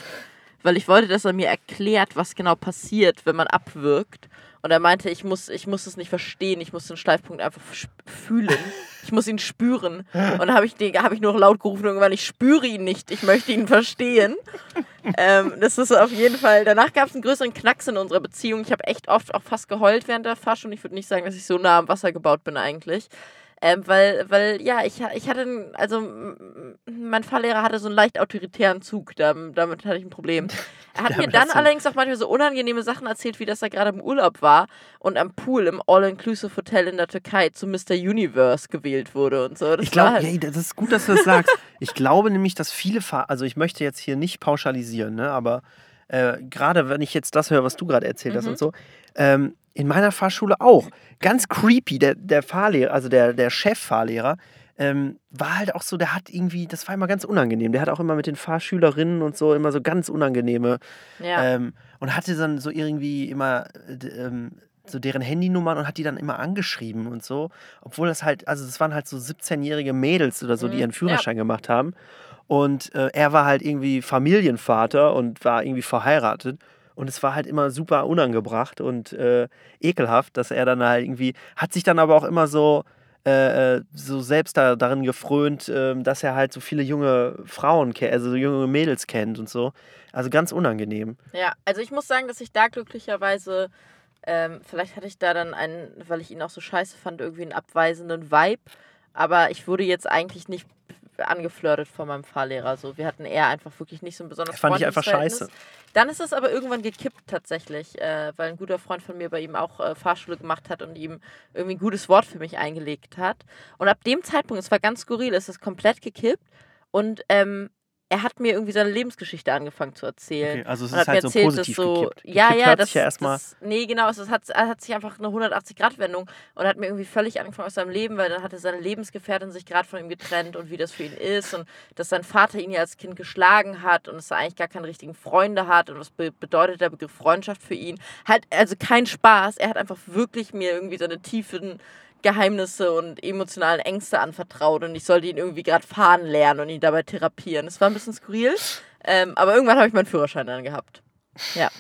weil ich wollte, dass er mir erklärt, was genau passiert, wenn man abwirkt. Und er meinte, ich muss, ich muss es nicht verstehen, ich muss den Steifpunkt einfach fühlen. Ich muss ihn spüren. Und habe ich, hab ich nur laut gerufen, irgendwann, ich spüre ihn nicht, ich möchte ihn verstehen. ähm, das ist auf jeden Fall. Danach gab es einen größeren Knacks in unserer Beziehung. Ich habe echt oft auch fast geheult während der Fahrstunde. Ich würde nicht sagen, dass ich so nah am Wasser gebaut bin eigentlich. Ähm, weil, weil, ja, ich, ich hatte, also mein Fahrlehrer hatte so einen leicht autoritären Zug, damit, damit hatte ich ein Problem. Er hat mir dann allerdings auch manchmal so unangenehme Sachen erzählt, wie dass er gerade im Urlaub war und am Pool im All-Inclusive Hotel in der Türkei zu Mr. Universe gewählt wurde und so. Das ich glaube, halt hey, das ist gut, dass du das sagst. ich glaube nämlich, dass viele Fahrer, also ich möchte jetzt hier nicht pauschalisieren, ne, aber äh, gerade wenn ich jetzt das höre, was du gerade erzählt mhm. hast und so, ähm, in meiner Fahrschule auch. Ganz creepy. Der, der Fahrlehrer, also der, der Cheffahrlehrer, ähm, war halt auch so, der hat irgendwie, das war immer ganz unangenehm. Der hat auch immer mit den Fahrschülerinnen und so immer so ganz unangenehme. Ja. Ähm, und hatte dann so irgendwie immer ähm, so deren Handynummern und hat die dann immer angeschrieben und so. Obwohl das halt, also es waren halt so 17-jährige Mädels oder so, die mhm. ihren Führerschein ja. gemacht haben. Und äh, er war halt irgendwie Familienvater und war irgendwie verheiratet. Und es war halt immer super unangebracht und äh, ekelhaft, dass er dann halt irgendwie, hat sich dann aber auch immer so, äh, äh so selbst da, darin gefrönt, äh, dass er halt so viele junge Frauen also so junge Mädels kennt und so. Also ganz unangenehm. Ja, also ich muss sagen, dass ich da glücklicherweise, ähm, vielleicht hatte ich da dann einen, weil ich ihn auch so scheiße fand, irgendwie einen abweisenden Vibe. Aber ich wurde jetzt eigentlich nicht angeflirtet von meinem Fahrlehrer. So, wir hatten eher einfach wirklich nicht so ein besonders Fand ich einfach scheiße. Dann ist es aber irgendwann gekippt tatsächlich, äh, weil ein guter Freund von mir bei ihm auch äh, Fahrschule gemacht hat und ihm irgendwie ein gutes Wort für mich eingelegt hat. Und ab dem Zeitpunkt, es war ganz skurril, ist es komplett gekippt. Und ähm, er hat mir irgendwie seine Lebensgeschichte angefangen zu erzählen. Okay, also es ist halt so positiv so, gekippt. Ja, gekippt ja, das, ja erstmal. Das, nee, genau, es hat, hat sich einfach eine 180-Grad-Wendung und hat mir irgendwie völlig angefangen aus seinem Leben, weil dann hatte seine Lebensgefährtin sich gerade von ihm getrennt und wie das für ihn ist und dass sein Vater ihn ja als Kind geschlagen hat und dass er eigentlich gar keine richtigen Freunde hat und was be bedeutet der Begriff Freundschaft für ihn. Halt, also kein Spaß. Er hat einfach wirklich mir irgendwie seine tiefen Geheimnisse und emotionalen Ängste anvertraut und ich sollte ihn irgendwie gerade fahren lernen und ihn dabei therapieren. Das war ein bisschen skurril, ähm, aber irgendwann habe ich meinen Führerschein dann gehabt. Ja.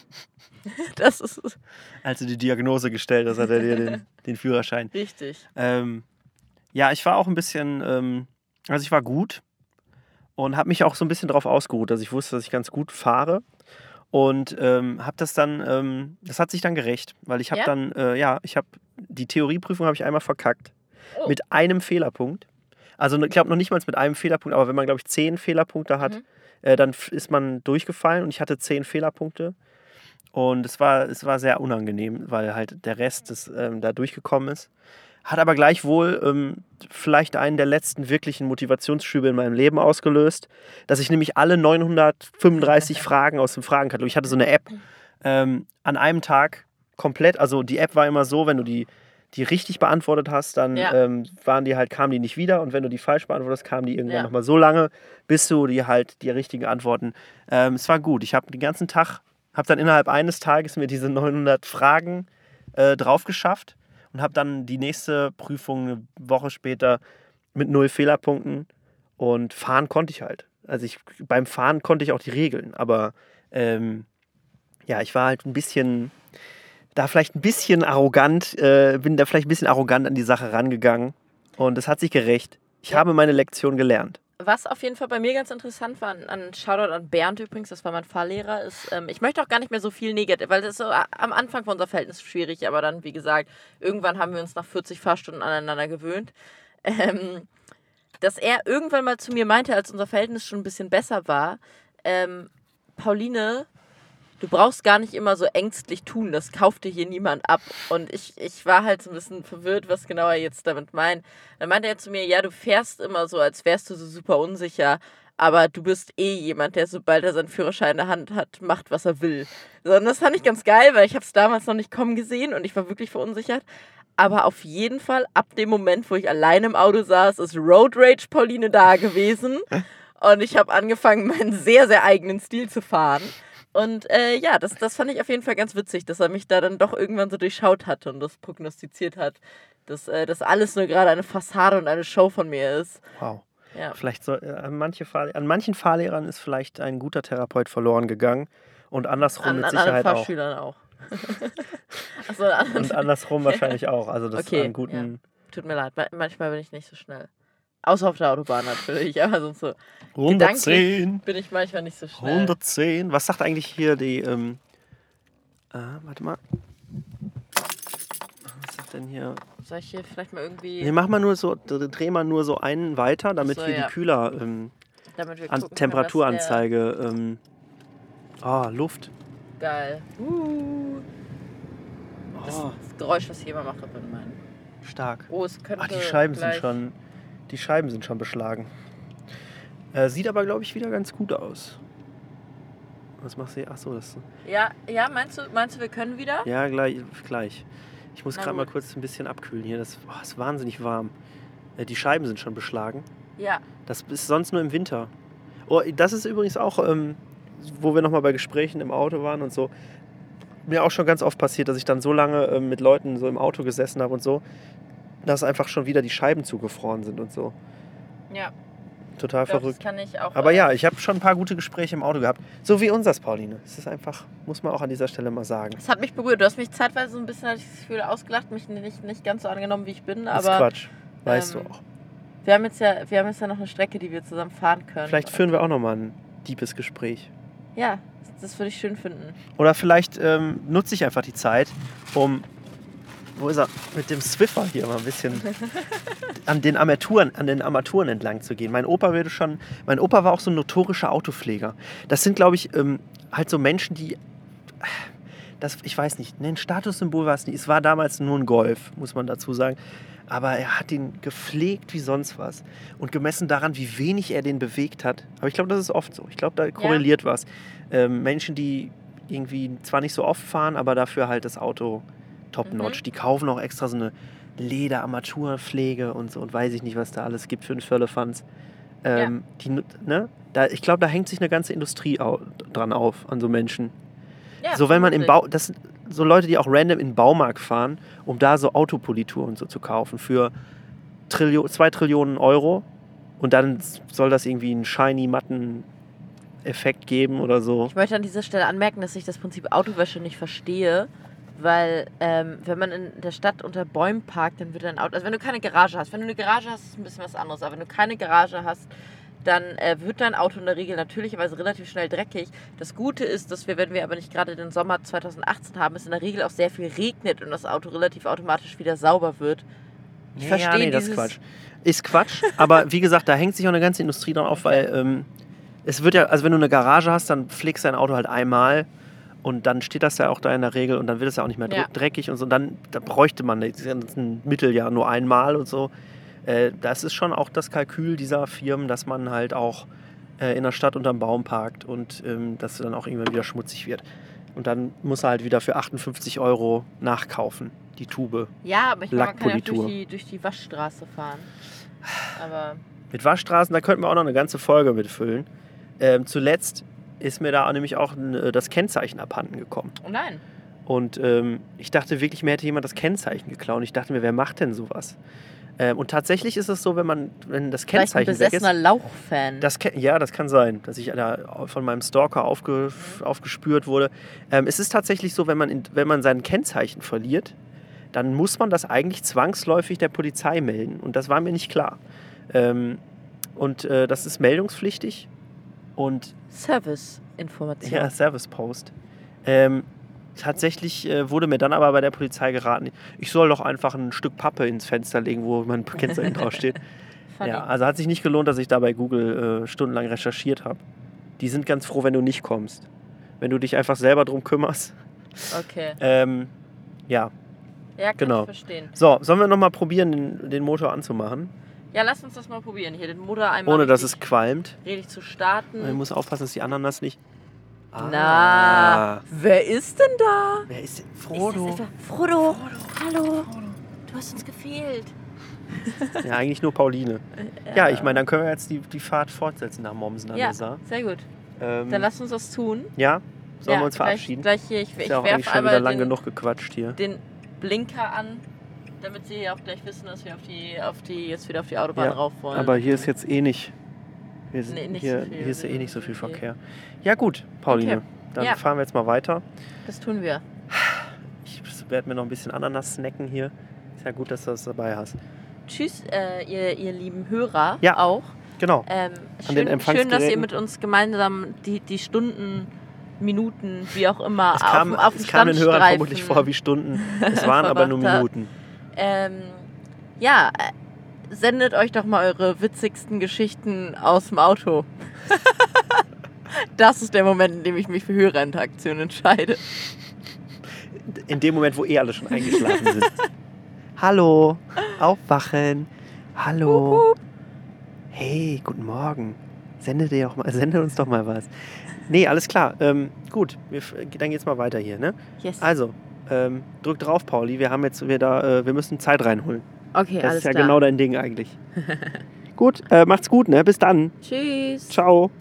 Das ist es. Als du die Diagnose gestellt hast, hat er dir den, den Führerschein. Richtig. Ähm, ja, ich war auch ein bisschen, ähm, also ich war gut und habe mich auch so ein bisschen darauf ausgeruht, dass ich wusste, dass ich ganz gut fahre. Und ähm, habe das dann, ähm, das hat sich dann gerecht, weil ich habe ja? dann, äh, ja, ich habe die Theorieprüfung habe ich einmal verkackt. Oh. Mit einem Fehlerpunkt. Also ich glaube noch nicht mal mit einem Fehlerpunkt, aber wenn man, glaube ich, zehn Fehlerpunkte hat, mhm. äh, dann ist man durchgefallen und ich hatte zehn Fehlerpunkte. Und es war, es war sehr unangenehm, weil halt der Rest des, ähm, da durchgekommen ist. Hat aber gleichwohl ähm, vielleicht einen der letzten wirklichen Motivationsschübe in meinem Leben ausgelöst, dass ich nämlich alle 935 Fragen aus dem Fragenkatalog, ich hatte so eine App, ähm, an einem Tag komplett, also die App war immer so, wenn du die, die richtig beantwortet hast, dann ja. ähm, waren die halt, kamen die nicht wieder und wenn du die falsch beantwortet hast, kamen die irgendwann ja. nochmal so lange, bis du die halt die richtigen Antworten. Ähm, es war gut. Ich habe den ganzen Tag, habe dann innerhalb eines Tages mir diese 900 Fragen äh, drauf geschafft und habe dann die nächste Prüfung eine Woche später mit null Fehlerpunkten und fahren konnte ich halt. Also ich, beim Fahren konnte ich auch die Regeln, aber ähm, ja, ich war halt ein bisschen da vielleicht ein bisschen arrogant, äh, bin da vielleicht ein bisschen arrogant an die Sache rangegangen. Und es hat sich gerecht. Ich habe meine Lektion gelernt. Was auf jeden Fall bei mir ganz interessant war, an Shoutout an Bernd übrigens, das war mein Fahrlehrer, ist, ähm, ich möchte auch gar nicht mehr so viel negativ, weil das ist so am Anfang von unser Verhältnis schwierig, aber dann, wie gesagt, irgendwann haben wir uns nach 40 Fahrstunden aneinander gewöhnt. Ähm, dass er irgendwann mal zu mir meinte, als unser Verhältnis schon ein bisschen besser war, ähm, Pauline, du brauchst gar nicht immer so ängstlich tun, das kauft dir hier niemand ab. Und ich, ich war halt so ein bisschen verwirrt, was genau er jetzt damit meint. Dann meinte er zu mir, ja, du fährst immer so, als wärst du so super unsicher, aber du bist eh jemand, der sobald er seinen Führerschein in der Hand hat, macht, was er will. So, und das fand ich ganz geil, weil ich habe es damals noch nicht kommen gesehen und ich war wirklich verunsichert. Aber auf jeden Fall, ab dem Moment, wo ich allein im Auto saß, ist Road Rage Pauline da gewesen. Und ich habe angefangen, meinen sehr, sehr eigenen Stil zu fahren. Und äh, ja, das, das fand ich auf jeden Fall ganz witzig, dass er mich da dann doch irgendwann so durchschaut hatte und das prognostiziert hat, dass äh, das alles nur gerade eine Fassade und eine Show von mir ist. Wow. Ja. Vielleicht soll, äh, an, manche Fahr an manchen Fahrlehrern ist vielleicht ein guter Therapeut verloren gegangen und andersrum an, mit an Sicherheit anderen Fahrschülern auch. auch. so, an und andersrum wahrscheinlich auch. Also das okay, an guten. Ja. Tut mir leid, manchmal bin ich nicht so schnell. Außer auf der Autobahn natürlich, aber sonst so. 110. bin ich manchmal nicht so schnell. 110. Was sagt eigentlich hier die. Ähm, äh, warte mal. Was sagt denn hier? Soll ich hier vielleicht mal irgendwie. Nee, mach mal nur so, dreh mal nur so einen weiter, damit so, wir ja. die Kühler. Ähm, damit wir gucken, Temperaturanzeige. Ähm, oh, Luft. Geil. Uh. Das, oh. das Geräusch, was ich immer mache, bin mein. Stark. Oh, es könnte Ach, die Scheiben sind schon. Die Scheiben sind schon beschlagen. Äh, sieht aber, glaube ich, wieder ganz gut aus. Was machst du? Achso, das. Ja, ja, meinst du, meinst du, wir können wieder? Ja, gleich. gleich. Ich muss gerade mal kurz ein bisschen abkühlen hier. Das oh, ist wahnsinnig warm. Äh, die Scheiben sind schon beschlagen. Ja. Das ist sonst nur im Winter. Oh, das ist übrigens auch, ähm, wo wir nochmal bei Gesprächen im Auto waren und so. Mir auch schon ganz oft passiert, dass ich dann so lange ähm, mit Leuten so im Auto gesessen habe und so, dass einfach schon wieder die Scheiben zugefroren sind und so. Ja. Total glaub, verrückt. Das kann ich auch. Aber ja, ich habe schon ein paar gute Gespräche im Auto gehabt. So wie unseres, Pauline. Es ist einfach, muss man auch an dieser Stelle mal sagen. Es hat mich berührt. Du hast mich zeitweise so ein bisschen, hatte ich das Gefühl, ausgelacht, mich nicht, nicht ganz so angenommen, wie ich bin. Aber, das ist Quatsch. Weißt ähm, du auch. Wir haben, jetzt ja, wir haben jetzt ja noch eine Strecke, die wir zusammen fahren können. Vielleicht führen wir auch nochmal ein deepes Gespräch. Ja, das würde ich schön finden. Oder vielleicht ähm, nutze ich einfach die Zeit, um wo ist er? Mit dem Swiffer hier mal ein bisschen an den Armaturen, an den Armaturen entlang zu gehen. Mein Opa würde schon, mein Opa war auch so ein notorischer Autopfleger. Das sind, glaube ich, ähm, halt so Menschen, die, das, ich weiß nicht, ein Statussymbol war es nicht. Es war damals nur ein Golf, muss man dazu sagen. Aber er hat den gepflegt wie sonst was. Und gemessen daran, wie wenig er den bewegt hat. Aber ich glaube, das ist oft so. Ich glaube, da korreliert ja. was. Ähm, Menschen, die irgendwie zwar nicht so oft fahren, aber dafür halt das Auto top-notch. Mhm. Die kaufen auch extra so eine Leder-Armaturpflege und so und weiß ich nicht, was da alles gibt für einen Firlefanz. Ähm, ja. die, ne? da, ich glaube, da hängt sich eine ganze Industrie au dran auf, an so Menschen. Ja, so wenn man im Bau, das sind so Leute, die auch random in den Baumarkt fahren, um da so Autopolitur und so zu kaufen für Trillion, zwei Trillionen Euro und dann soll das irgendwie einen shiny matten Effekt geben oder so. Ich möchte an dieser Stelle anmerken, dass ich das Prinzip Autowäsche nicht verstehe. Weil, ähm, wenn man in der Stadt unter Bäumen parkt, dann wird dein Auto. Also, wenn du keine Garage hast, wenn du eine Garage hast, ist es ein bisschen was anderes. Aber wenn du keine Garage hast, dann äh, wird dein Auto in der Regel natürlicherweise relativ schnell dreckig. Das Gute ist, dass wir, wenn wir aber nicht gerade den Sommer 2018 haben, es in der Regel auch sehr viel regnet und das Auto relativ automatisch wieder sauber wird. Ich ja, verstehe nee, das ist Quatsch. Ist Quatsch, aber wie gesagt, da hängt sich auch eine ganze Industrie dran auf, weil ähm, es wird ja, also wenn du eine Garage hast, dann pflegst du dein Auto halt einmal und dann steht das ja auch da in der Regel und dann wird es ja auch nicht mehr ja. dreckig und so. Und dann da bräuchte man ein Mittel ja nur einmal und so. Äh, das ist schon auch das Kalkül dieser Firmen, dass man halt auch äh, in der Stadt unterm Baum parkt und ähm, dass dann auch irgendwann wieder schmutzig wird. Und dann muss er halt wieder für 58 Euro nachkaufen, die Tube. Ja, aber ich meine, man kann ja durch die, durch die Waschstraße fahren. Aber mit Waschstraßen, da könnten wir auch noch eine ganze Folge mitfüllen. Ähm, zuletzt ist mir da nämlich auch äh, das Kennzeichen abhanden gekommen. Oh nein. Und ähm, ich dachte wirklich, mir hätte jemand das Kennzeichen geklaut. Und ich dachte mir, wer macht denn sowas? Ähm, und tatsächlich ist es so, wenn man, wenn das Kennzeichen Vielleicht ein besessener Lauchfan. Das, ja, das kann sein, dass ich da von meinem Stalker aufge, aufgespürt wurde. Ähm, es ist tatsächlich so, wenn man, in, wenn man sein Kennzeichen verliert, dann muss man das eigentlich zwangsläufig der Polizei melden. Und das war mir nicht klar. Ähm, und äh, das ist meldungspflichtig. Und Service-Information. Ja, Service-Post. Ähm, tatsächlich äh, wurde mir dann aber bei der Polizei geraten, ich soll doch einfach ein Stück Pappe ins Fenster legen, wo mein Kennzeichen draufsteht. ja, also hat sich nicht gelohnt, dass ich da bei Google äh, stundenlang recherchiert habe. Die sind ganz froh, wenn du nicht kommst. Wenn du dich einfach selber drum kümmerst. Okay. Ähm, ja. Ja, kann genau. ich verstehen. So, sollen wir nochmal probieren, den, den Motor anzumachen? Ja, lass uns das mal probieren. Hier den Motor einmal. Ohne dass es qualmt. Richtig zu starten. Man muss aufpassen, dass die anderen das nicht. Ah. Na, wer ist denn da? Wer ist denn? Frodo. Ist Frodo. Frodo. Hallo. Frodo. Du hast uns gefehlt. Ja, eigentlich nur Pauline. Ja, ich meine, dann können wir jetzt die, die Fahrt fortsetzen nach Mommsen an Ja, der Saar. sehr gut. Ähm, Dann lass uns das tun. ja, sollen ja, wir uns gleich- verabschieden? Gleich hier, ich, Ist ich eigentlich werfe schon wieder lang den, genug gequatscht hier. den Blinker an, damit sie auch gleich wissen, dass wir auf die, auf die, jetzt wieder auf die Autobahn Ja, rauf wollen. Aber hier ist jetzt eh nicht. Hier, Nee, nicht hier, so viel. hier ist ja eh nicht so viel. Verkehr. Ja, gut, Pauline. Okay. Dann Ja. fahren wir jetzt mal weiter. das tun wir. Ich werde mir noch ein bisschen Ananas snacken hier. Ist ja gut, dass du das dabei hast. Tschüss, äh, ihr, ihr lieben Hörer Ja. auch. Genau. Ähm, schön, schön, dass ihr mit uns gemeinsam die, die Stunden, Minuten, wie auch immer, Es kam, auf, auf es kam den Hörern vermutlich vor wie Stunden. Es waren aber nur. Minuten. Ähm, ja, äh, sendet euch doch mal eure witzigsten Geschichten aus dem Auto. das ist der Moment, in dem ich mich für Hörerinteraktion entscheide. In dem Moment, wo eh alle schon eingeschlafen sind. Hallo, aufwachen. Hallo. Hey, guten Morgen. Sende, dir auch mal, sende uns doch mal was. Nee, alles klar. Ähm, gut, wir, dann geht's mal weiter hier. Ne? Yes. Also, ähm, drück drauf, Pauli. Wir haben jetzt wieder, äh, wir müssen Zeit reinholen. okay, Das alles ist ja klar. genau dein Ding eigentlich. gut, äh, macht's gut, ne? Bis dann. Tschüss. Ciao.